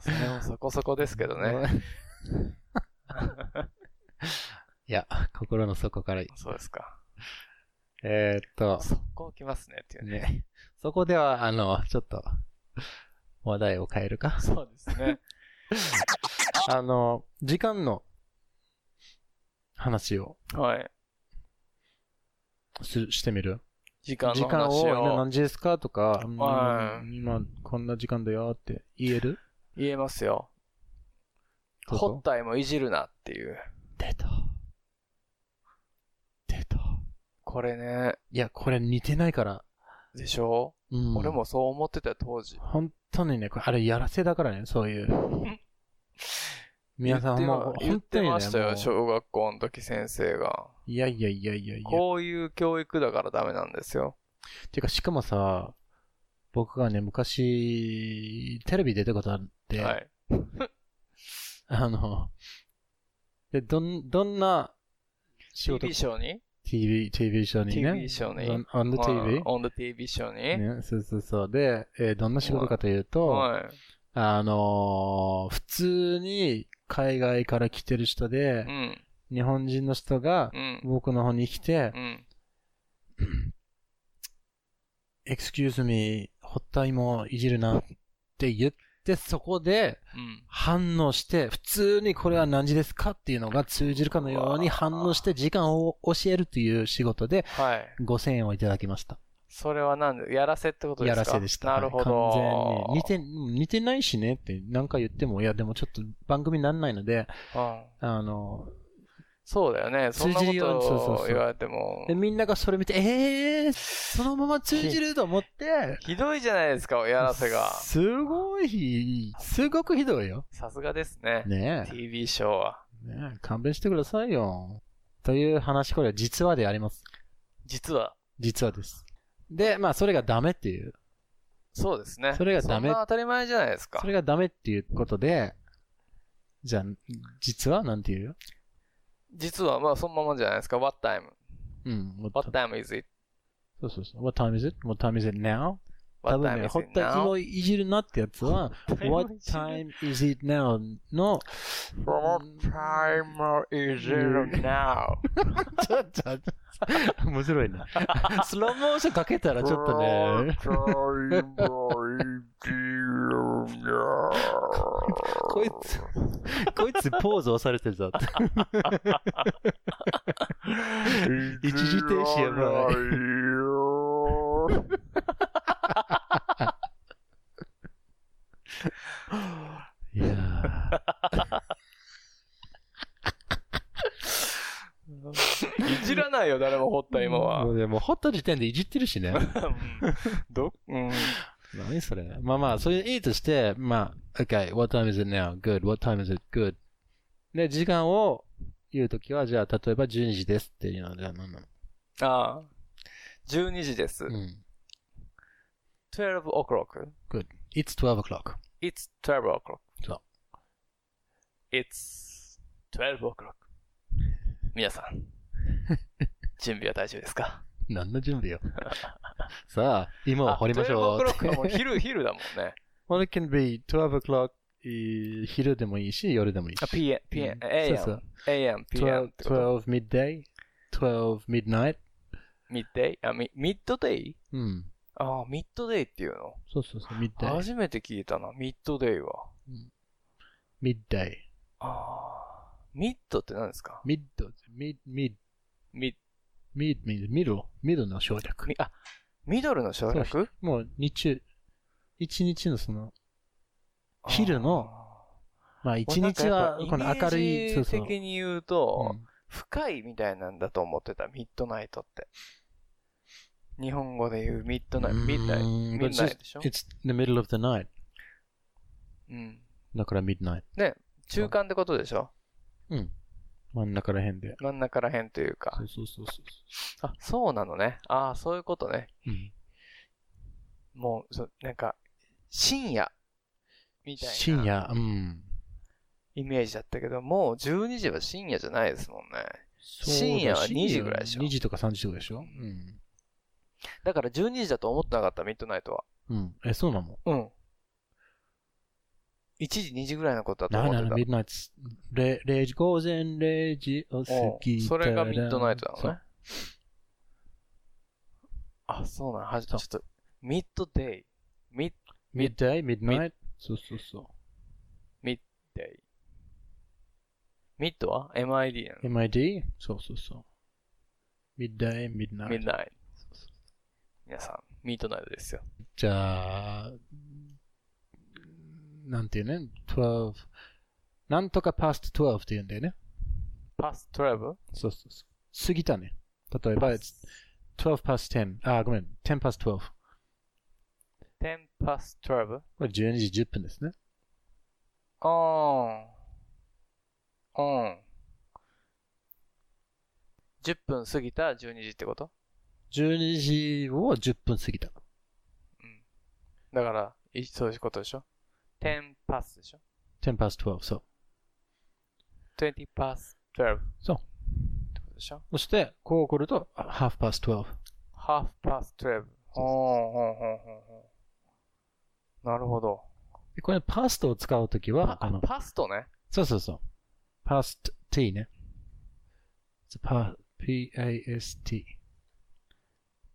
Speaker 1: それもそこそこですけどね。(laughs)
Speaker 7: いや、心の底から。
Speaker 1: そうですか。
Speaker 7: えーっと、
Speaker 1: そこ来ますねっていうね。
Speaker 7: ね。そこでは、あの、ちょっと、話題を変えるか？
Speaker 1: そうですね。(laughs)
Speaker 7: あの、時間の話を
Speaker 1: はい。
Speaker 7: すしてみる？
Speaker 1: 時間
Speaker 7: 時間を何時ですかとか、今こんな時間だよって言える？
Speaker 1: 言えますよ。ホッタイもいじるなっていう。
Speaker 7: 出た。
Speaker 1: これね、
Speaker 7: いや、これ似てないから。
Speaker 1: でしょ、
Speaker 7: うん。
Speaker 1: 俺もそう思ってたよ、当時。
Speaker 7: 本当にね、これあれやらせだからね、そういう。(laughs) 皆さんもう
Speaker 1: 言ってましたよ、小学校の時先生が。
Speaker 7: いやいやいやいやいや。
Speaker 1: こういう教育だからダメなんですよ。
Speaker 7: てか、しかもさ、僕がね、昔、テレビ出たことあって、
Speaker 1: はい。(laughs)
Speaker 7: あの、で、どん、どんな仕事
Speaker 1: TV ショーに
Speaker 7: ？TV、TV ショーにね。
Speaker 1: TV ショーに
Speaker 7: on, the
Speaker 1: はい
Speaker 7: TV?
Speaker 1: on the TV ショーに、
Speaker 7: ね、そうそうそう。で、えーどんな仕事かというと、
Speaker 1: はい。
Speaker 7: あのー普通に海外から来てる人で
Speaker 1: う、ん。
Speaker 7: 日本人の人が
Speaker 1: うん。
Speaker 7: 僕の方に来て
Speaker 1: う、ん。
Speaker 7: excuse me, ホッタイもいじるなって言って、そこで
Speaker 1: うん。
Speaker 7: 反応して、普通にこれは何時ですかっていうのが通じるかのように反応して時間を教えるという仕事で
Speaker 1: はい。
Speaker 7: 5000円をいただきました。
Speaker 1: それはなんで、やらせってことです
Speaker 7: や
Speaker 1: から
Speaker 7: せでした。
Speaker 1: なるほ
Speaker 7: はい完全
Speaker 1: ど。
Speaker 7: に。似て、似てないしねって何か言っても、いやでもちょっと番組にならないので、
Speaker 1: うん。
Speaker 7: あの、
Speaker 1: そうだよね。そ
Speaker 7: うにそうそう
Speaker 1: と言われても
Speaker 7: で、。みんながそれ見て、えー、そのまま通じると思って、
Speaker 1: ひどいじゃないですか、やらせが。
Speaker 7: すごい、すごくひどいよ。
Speaker 1: さすがですね。
Speaker 7: ね
Speaker 1: TV ショーは。
Speaker 7: え。ねえ勘弁してくださいよ。という話、これは実話であります。
Speaker 1: 実は、
Speaker 7: 実話です。で、まあ、それがダメっていう。
Speaker 1: そうですね。
Speaker 7: それがダメ
Speaker 1: そんな当たり前じゃないですか
Speaker 7: そ。れがダメっていうことで、じゃあ、実は？なんて言う？よ
Speaker 1: 実は、まあ、そのままじゃないですか。What time?
Speaker 7: うん。What
Speaker 1: time is it?
Speaker 7: そうそうそう。What time is it? What time is it now? 多分ね、
Speaker 1: is
Speaker 7: ほ
Speaker 1: it
Speaker 7: ったいじるなってやつは、What time is it now? の、
Speaker 1: What time is it now? (laughs)
Speaker 7: ちょっと、面白いな。(laughs) スローモーションかけたらちょっとね、(laughs) こいつ、こいつポーズ押されてるぞって。一時停止やばい。いや
Speaker 1: いじらないよ、誰も掘った今は
Speaker 7: も。う (laughs) でも、ほった時点でいじってるしね。
Speaker 1: ど、うん。
Speaker 7: 何それまあまあ、そういういいとして、まあ、okay, what time is it now? Good. What time is it? Good. で、時間を言うときは、じゃあ、例えば12時ですっていうのは、じゃあ何なの？
Speaker 1: ああ。12時です。
Speaker 7: うん。
Speaker 1: 12 o'clock.
Speaker 7: Good. It's 12 o'clock.
Speaker 1: It's 12 o'clock.
Speaker 7: そう
Speaker 1: It's 12 o'clock. 皆さん、準備は大丈夫ですか
Speaker 7: 何の準備よ。さあ、芋を掘りましょう。
Speaker 1: 12 (laughs) o'clock (laughs) はもう昼、昼だもんね。
Speaker 7: well, it (laughs) can be 12 o'clock えー昼でもいいし、夜でもいいし。
Speaker 1: あ、PM、PM、
Speaker 7: そう
Speaker 1: AM
Speaker 7: そう
Speaker 1: AM、PM ってこと。
Speaker 7: 12 midday? 12 midnight?
Speaker 1: ミッデイあ、ミミッドデイ
Speaker 7: うん。
Speaker 1: ああ、ミッドデイっていうの？
Speaker 7: そうそうそう、midday.
Speaker 1: 初めて聞いたな、ミッドデイは。
Speaker 7: midday.
Speaker 1: ああ、ミッドって何ですか
Speaker 7: ？Mid, mid, mid,
Speaker 1: ミ
Speaker 7: mid means middle, middle の省略。
Speaker 1: ミあ、ミドルの省略？
Speaker 7: もう日中、一日のその、昼のまあ一日はこの明るい、そうそう。
Speaker 1: 的に言うと、
Speaker 7: うん
Speaker 1: 深いみたいなんだと思ってた、ミッドナイトって。日本語で言うミッドナイト、ミッドナイト、
Speaker 7: うん
Speaker 1: ミッドナイトでしょ
Speaker 7: ？It's the middle of the night.
Speaker 1: うん。
Speaker 7: だから midnight.
Speaker 1: ね、中間ってことでしょ？
Speaker 7: 真ん中ら辺で。
Speaker 1: 真ん中ら辺というか
Speaker 7: そ。うそうそうそう。
Speaker 1: あ、そうなのね。ああ、そういうことね。
Speaker 7: うん
Speaker 1: もう、そなんか、深夜、みたいな。
Speaker 7: 深夜、うん。
Speaker 1: イメージだったけど、もう12時は深夜じゃないですもんね。深夜は2時ぐらいでしょ
Speaker 7: ？2時とか3時とかでしょ？うん。
Speaker 1: だから12時だと思ってなかった、ミッドナイトは。
Speaker 7: うん。え、そうなの？
Speaker 1: うん。1時、2時ぐらいのことだと
Speaker 7: ななな、
Speaker 1: 思ってた。
Speaker 7: midnight、れ0時、午前0時を過ぎたら
Speaker 1: それが midnight なのね。あ、そうなの。はじちょっと、
Speaker 7: midday。mid、midday、midnight？そうそうそう。
Speaker 1: day。mid は ?MID なの
Speaker 7: ？MID? そうそうそう。
Speaker 1: midday、midnight。mid night。皆さん、 midnight ですよ。
Speaker 7: じゃあ、なんていうね、12、なんとか past 12って言うんだよね。
Speaker 1: パス 12?
Speaker 7: そうそうそう。過ぎたね。例えば、it's 12 past 10. あ、ごめん。10 past 12.
Speaker 1: 10 past 12?
Speaker 7: これ12時10分ですね。
Speaker 1: あー。うん。10分過ぎた12時ってこと？
Speaker 7: 12時を10分過ぎた。
Speaker 1: うん。だから、いそういうことでしょ ?10 past でしょ
Speaker 7: ？10 past 12. そう。
Speaker 1: ?20 past 12.
Speaker 7: そう
Speaker 1: ってことでしょ？
Speaker 7: そして、こう来ると、half past 12.
Speaker 1: ?half past 12. ほーほーほーほーほーなるほど。
Speaker 7: でこれ、past を使うとき
Speaker 1: パ
Speaker 7: は、あの、
Speaker 1: パストね？
Speaker 7: そうそうそう。past t ね。pa- p-a-s-t。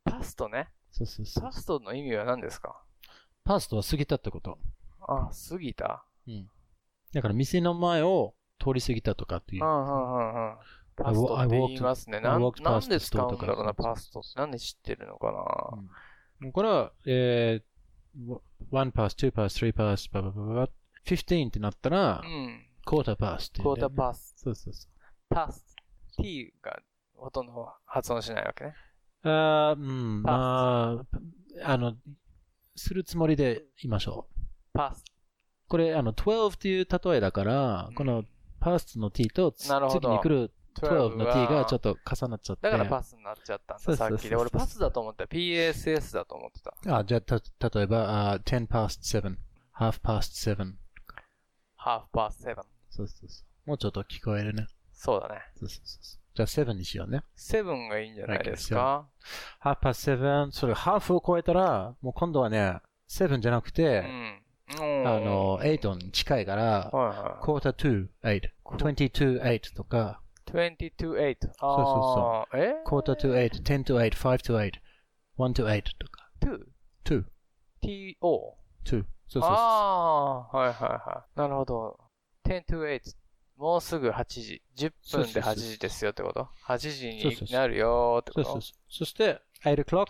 Speaker 1: パストね。
Speaker 7: そうそうそう
Speaker 1: パ。ストの意味は何ですか
Speaker 7: ？past は過ぎたってこと。
Speaker 1: あ、過ぎた？
Speaker 7: うん。だから、店の前を通り過ぎたとかっていうう。
Speaker 1: んうんうんうん。パストって言いますね。
Speaker 7: I
Speaker 1: なん
Speaker 7: walked
Speaker 1: なん
Speaker 7: past
Speaker 1: で使うんだろうな、パストって。なんで知ってるのかな？
Speaker 7: うんこれは、えー、1 pass, 2 pass, 3 pass, バババババ15ってなったら
Speaker 1: う、ん。
Speaker 7: quarter pass って
Speaker 1: クォーター
Speaker 7: ー
Speaker 1: パス。
Speaker 7: そうそうそう。
Speaker 1: パス。t がほとんど発音しないわけね。
Speaker 7: あーうん、まあ、あの、するつもりでいましょう。
Speaker 1: パス。
Speaker 7: これ、あの、12っていう例えだから、この past の t と次に来る12の t がちょっ
Speaker 1: と。
Speaker 7: と重なっちゃって。
Speaker 1: だからパスになっちゃったんだ、さっきで。俺パスだと思った。PSS だと思ってた。
Speaker 7: あ、じゃあ、た、例えば、あ10 past 7, half past 7.
Speaker 1: half past seven。
Speaker 7: そうそうそう。もうちょっと聞こえるね。
Speaker 1: そうだね。
Speaker 7: そうそうそう。じゃあ7にしようね。
Speaker 1: セブンがいいんじゃないですか
Speaker 7: ？half past 7、それ、ハーフを超えたら、もう今度はね、7じゃなく
Speaker 1: う
Speaker 7: て、
Speaker 1: ん。
Speaker 7: あの、8に近いから、
Speaker 1: はいは
Speaker 7: quarter to 8, 20 to 8とか、
Speaker 1: い。20 to 8。
Speaker 7: そう
Speaker 1: ああ、え
Speaker 7: ？quarter to 8, 10 to 8, 5 to 8, 1 to 8とか、
Speaker 1: ?2?
Speaker 7: two,
Speaker 1: to?
Speaker 7: two. そうそうそう。
Speaker 1: ああ、はいはいはい。なるほど。10 to 8。もうすぐ8時。10分で8時ですよってこと ?8 時になるよってこと？
Speaker 7: そうそうそう。そして、8 o'clock,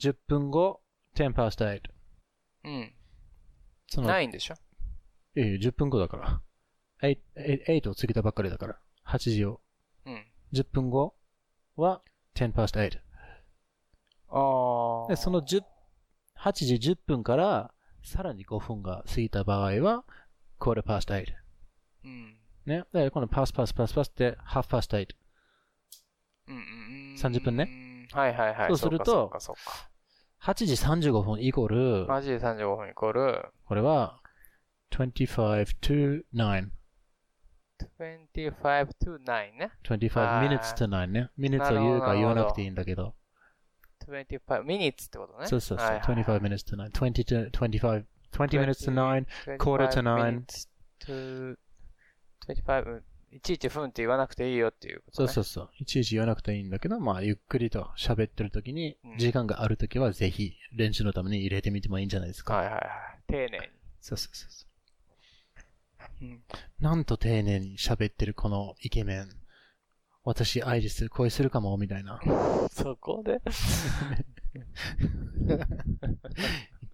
Speaker 7: 10分後、10 past 8.
Speaker 1: うん。
Speaker 7: その、
Speaker 1: ないんでしょ？
Speaker 7: いやいや、10分後だから。8, 8を過ぎたばっかりだから。8時を。
Speaker 1: うん。
Speaker 7: 10分後は10 past 8。
Speaker 1: ああ。
Speaker 7: で、その10、8時10分からさらに5分が過ぎた場合は、quarter past 8。
Speaker 1: うん。
Speaker 7: ね。で、この pass pass pass pass って past 8。
Speaker 1: うんうんうん。
Speaker 7: 30分ね。
Speaker 1: はいはいはい。
Speaker 7: そうすると
Speaker 1: そうかそうかそう
Speaker 7: 8時35分イコール、
Speaker 1: か。マジで35分イコール、
Speaker 7: これは25 to 9。
Speaker 1: 25 to 9ね。
Speaker 7: 25
Speaker 1: はい
Speaker 7: minutes to 9ね。minutes を言うか言わなくていいんだけど。
Speaker 1: 25 minutes ってことね。
Speaker 7: そうそうそう。
Speaker 1: はいはい
Speaker 7: 25 minutes to 9。20 to 25。20 minutes to 9。quarter to
Speaker 1: 25
Speaker 7: nine
Speaker 1: minutes to 25分。いちいち分って言わなくていいよっていうこと、ね。
Speaker 7: そうそうそう。いちいち言わなくていいんだけど、まあ、ゆっくりと喋ってる時に
Speaker 1: うん、
Speaker 7: 時間がある時はぜひ練習のために入れてみてもいいんじゃないですか。
Speaker 1: はいはいはい。丁寧に。
Speaker 7: そうそうそうそう。
Speaker 1: うん
Speaker 7: なんと丁寧に喋ってるこのイケメン。私、アイリス恋するかも、みたいな。
Speaker 1: そこで？(laughs)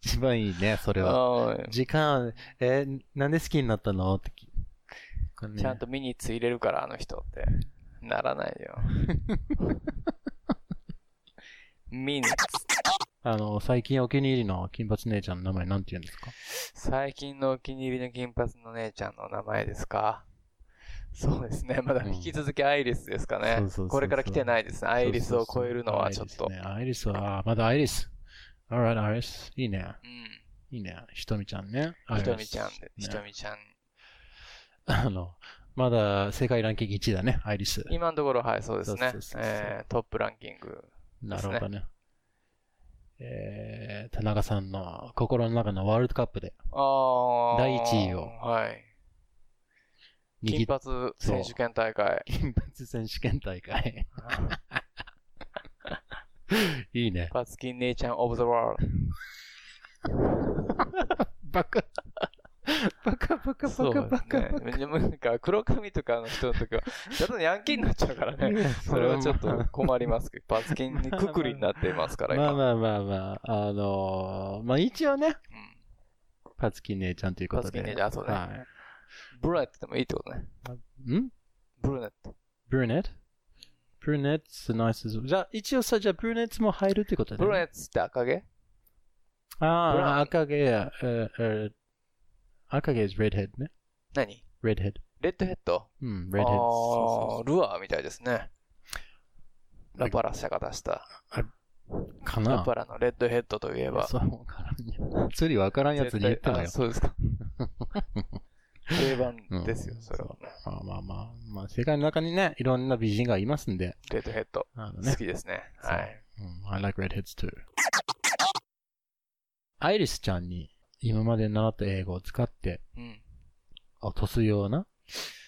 Speaker 7: 一番いいね、それは。
Speaker 1: うん
Speaker 7: 時間、えーなんで好きになったの？ってき、これね
Speaker 1: ちゃんとミニッツ入れるから、あの人って。ならないよ。ミニッツ。
Speaker 7: あの、最近お気に入りの金髪姉ちゃんの名前なんて言うんですか？
Speaker 1: 最近のお気に入りの金髪の姉ちゃんの名前ですか？そうですね。まだ引き続きアイリスですかね。これから来てないですね。アイリスを超えるのはちょっと。
Speaker 7: アイリスねアイリスは、あまだアイリス。alright, アイリス。いいね。
Speaker 1: うん。
Speaker 7: いいね。ひとみちゃんね。
Speaker 1: ひとみちゃんで、
Speaker 7: ね
Speaker 1: ひとみちゃん。
Speaker 7: あの、まだ世界ランキング1位だね、アイリス。
Speaker 1: 今のところ、はい、そうですね
Speaker 7: そうそう。そうそう
Speaker 1: えートップランキング。
Speaker 7: なるほどね。えー、田中さんの心の中のワールドカップで第一位を
Speaker 1: はい。金髪選手権大会。
Speaker 7: 金髪選手権大会。(laughs) いいね。
Speaker 1: パツキン姉ちゃんオブザワール
Speaker 7: バカ。バカバカ
Speaker 1: ド。
Speaker 7: バカバカバ
Speaker 1: そうですね。なんか黒髪とかの人の時は、ちょっとヤンキーになっちゃうからね。(laughs) それはちょっと困りますけど、パツキンにくくりになっていますから、今。
Speaker 7: まあまあまあまあ、あのー、まあ一応ね、
Speaker 1: うん
Speaker 7: パツキン姉ちゃんということで。
Speaker 1: パツキン姉ちゃんそうね
Speaker 7: は
Speaker 1: ブルネットでもいいってことね。
Speaker 7: い。ん？
Speaker 1: ブルネット。
Speaker 7: ブルネット？ブルネッツ、ナイス。じゃあ、一応さ、じゃあ、ブルネッツも入るってことだね。
Speaker 1: ブルネッツって赤毛？
Speaker 7: ああ、赤毛や、えーえー赤毛 is redhead ね。
Speaker 1: 何
Speaker 7: redhead。
Speaker 1: レッドヘッド
Speaker 7: うん、
Speaker 1: あ
Speaker 7: redhead。
Speaker 1: ールアーみたいですね。ラパラ社が出した。
Speaker 7: かな
Speaker 1: ラパラのレッドヘッドといえば。
Speaker 7: そう、わからんよ。釣りわからんやつに言ってたよ
Speaker 1: あ。そうですか。(laughs) 定番ですよ、
Speaker 7: うん
Speaker 1: それは。
Speaker 7: まあまあまあ、まあ、世界の中にね、いろんな美人がいますんで。
Speaker 1: レッドヘッド。
Speaker 7: あのね
Speaker 1: 好。きですね。はい。
Speaker 7: うん、I like redheads too. アイリスちゃんに今まで習った英語を使って
Speaker 1: うん。
Speaker 7: 落とすような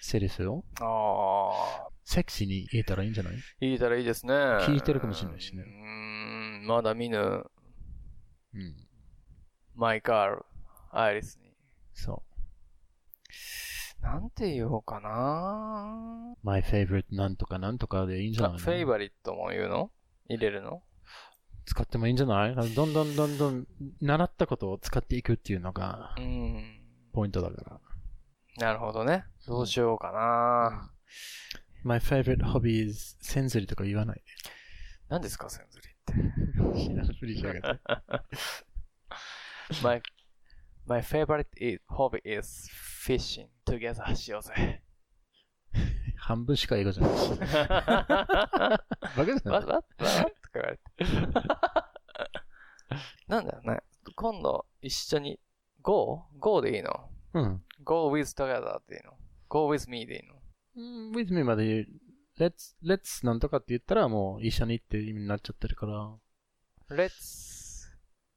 Speaker 7: セリフを
Speaker 1: ああ。
Speaker 7: セクシーに言えたらいいんじゃない？
Speaker 1: 言えたらいいですね。
Speaker 7: 聞いてるかもしれないしね
Speaker 1: うーん、まだ見ぬ、
Speaker 7: うん。
Speaker 1: マイカール、アイリスに。
Speaker 7: そ
Speaker 1: なんて言おうかな
Speaker 7: う。my favorite なんとかなんとかでいいんじゃない
Speaker 1: フェイバリットも言うの？入れるの？
Speaker 7: 使ってもいいんじゃない？どんどんどんどん習ったことを使っていくっていうのが
Speaker 1: うん。
Speaker 7: ポイントだから。
Speaker 1: なるほどね。どうしようかな、
Speaker 7: my favorite hobby is センズリとか言わない
Speaker 1: 何ですか、センズリって？
Speaker 7: で。知らんふりしやがって。(laughs)
Speaker 1: my, my favorite is, hobby is fishing together しようぜ。
Speaker 7: 半分しか英語じゃないし。(laughs) バカじゃない？
Speaker 1: わわわとか言われて。なんだよね。今度一緒に go?go でいいの
Speaker 7: うん。
Speaker 1: ?go with together でいいの ?go with me でいいの
Speaker 7: うん with me まで言う。let's, let's なんとかって言ったらもう一緒にって意味になっちゃってるから、
Speaker 1: ?let's,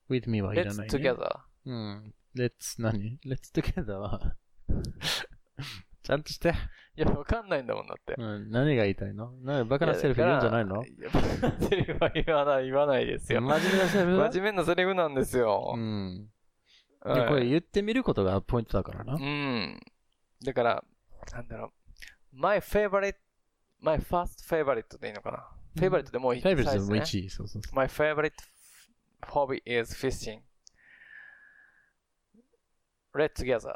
Speaker 7: with me はいら
Speaker 1: let's
Speaker 7: ない、ね。
Speaker 1: together.
Speaker 7: うん。let's 何 ?let's together はちゃんとして。
Speaker 1: いや、わかんないんだもんだって。
Speaker 7: うん、何が言いたいの？なバカなセリフ言うんじゃないの？
Speaker 1: いやバカなセリフは言わない、言わないですよ。
Speaker 7: 真面目なセリフ？
Speaker 1: 真面目なセリフなんですよ。
Speaker 7: うん。
Speaker 1: はい
Speaker 7: でこれ言ってみることがポイントだからな。
Speaker 1: うん。だから、なんだろう。my favorite, my first favorite でいいのかな、
Speaker 7: うん
Speaker 1: ?favorite でもういい
Speaker 7: フェイブリットも
Speaker 1: 最初ね
Speaker 7: 1位。そうそうそ
Speaker 1: My favorite hobby is fishing. Let's together.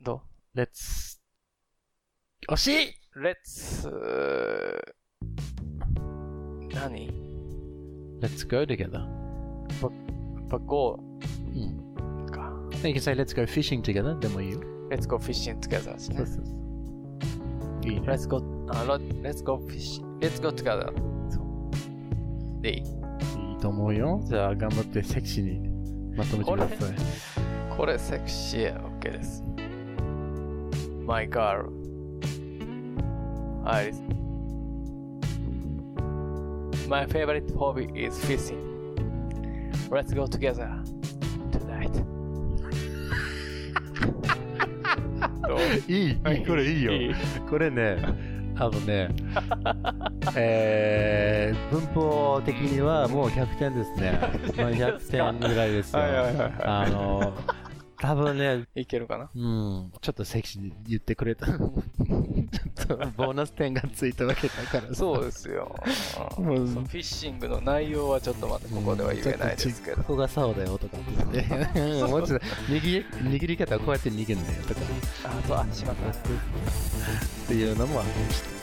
Speaker 1: ど
Speaker 7: う？let's 惜しいう
Speaker 1: ?Let's, 何
Speaker 7: !let's go together.
Speaker 1: やっぱ go
Speaker 7: うん。
Speaker 1: か。
Speaker 7: You can say let's go fishing together でもいいよ。
Speaker 1: Let's go fishing together ですね。
Speaker 7: そうそうそう。いいね。
Speaker 1: Let's go, あ、ろ Let's go fishing. Let's go together. そう。でいい。
Speaker 7: いいと思うよ。じゃあ頑張ってセクシーにまとめてください。
Speaker 1: これセクシーや OK です。My girl. Iris. My favorite hobby is fishing. Let's go together tonight. (laughs)
Speaker 7: いい、いい、これいいよ。
Speaker 1: いい
Speaker 7: これね、あのね、(laughs) えー、文法的にはもう100点ですね。(laughs) まあ100点ぐらいですよ。
Speaker 1: はいはいはいはい
Speaker 7: あの、多分ね、
Speaker 1: いけるかな？
Speaker 7: うん、ちょっとセクシーに言ってくれた。ちょっとボーナス点がついたわけだから
Speaker 1: そうですよ。
Speaker 7: もう
Speaker 1: フィッシングの内容はちょっとまだここでは言えないですけど。
Speaker 7: ここがそうだよとかって言って、(laughs) うんもうちょっと握り握り方はこうやって握るんだよとか
Speaker 1: あ、そう、あ、しまった。
Speaker 7: っていうのもありました。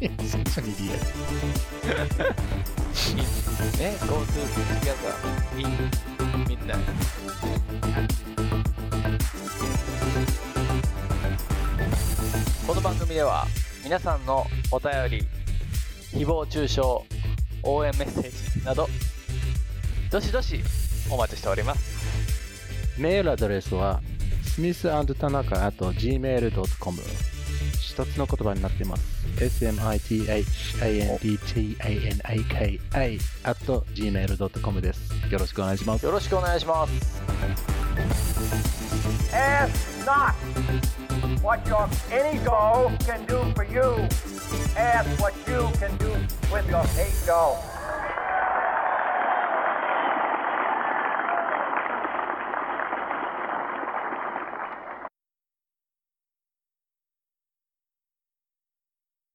Speaker 7: 最初にリアル
Speaker 1: ね、go to together in midnight. この番組では皆さんのお便り、誹謗中傷、応援メッセージなど、どしどしお待ちしております。
Speaker 7: メールアドレスは smith&tanaka.gmail.com 一つの言葉になっています。smithandtanaka.gmail.com です。よろしくお願いします。
Speaker 1: よろしくお願いします。
Speaker 5: Ask not what your any goal can do for you. Ask what you can do with your hate goal.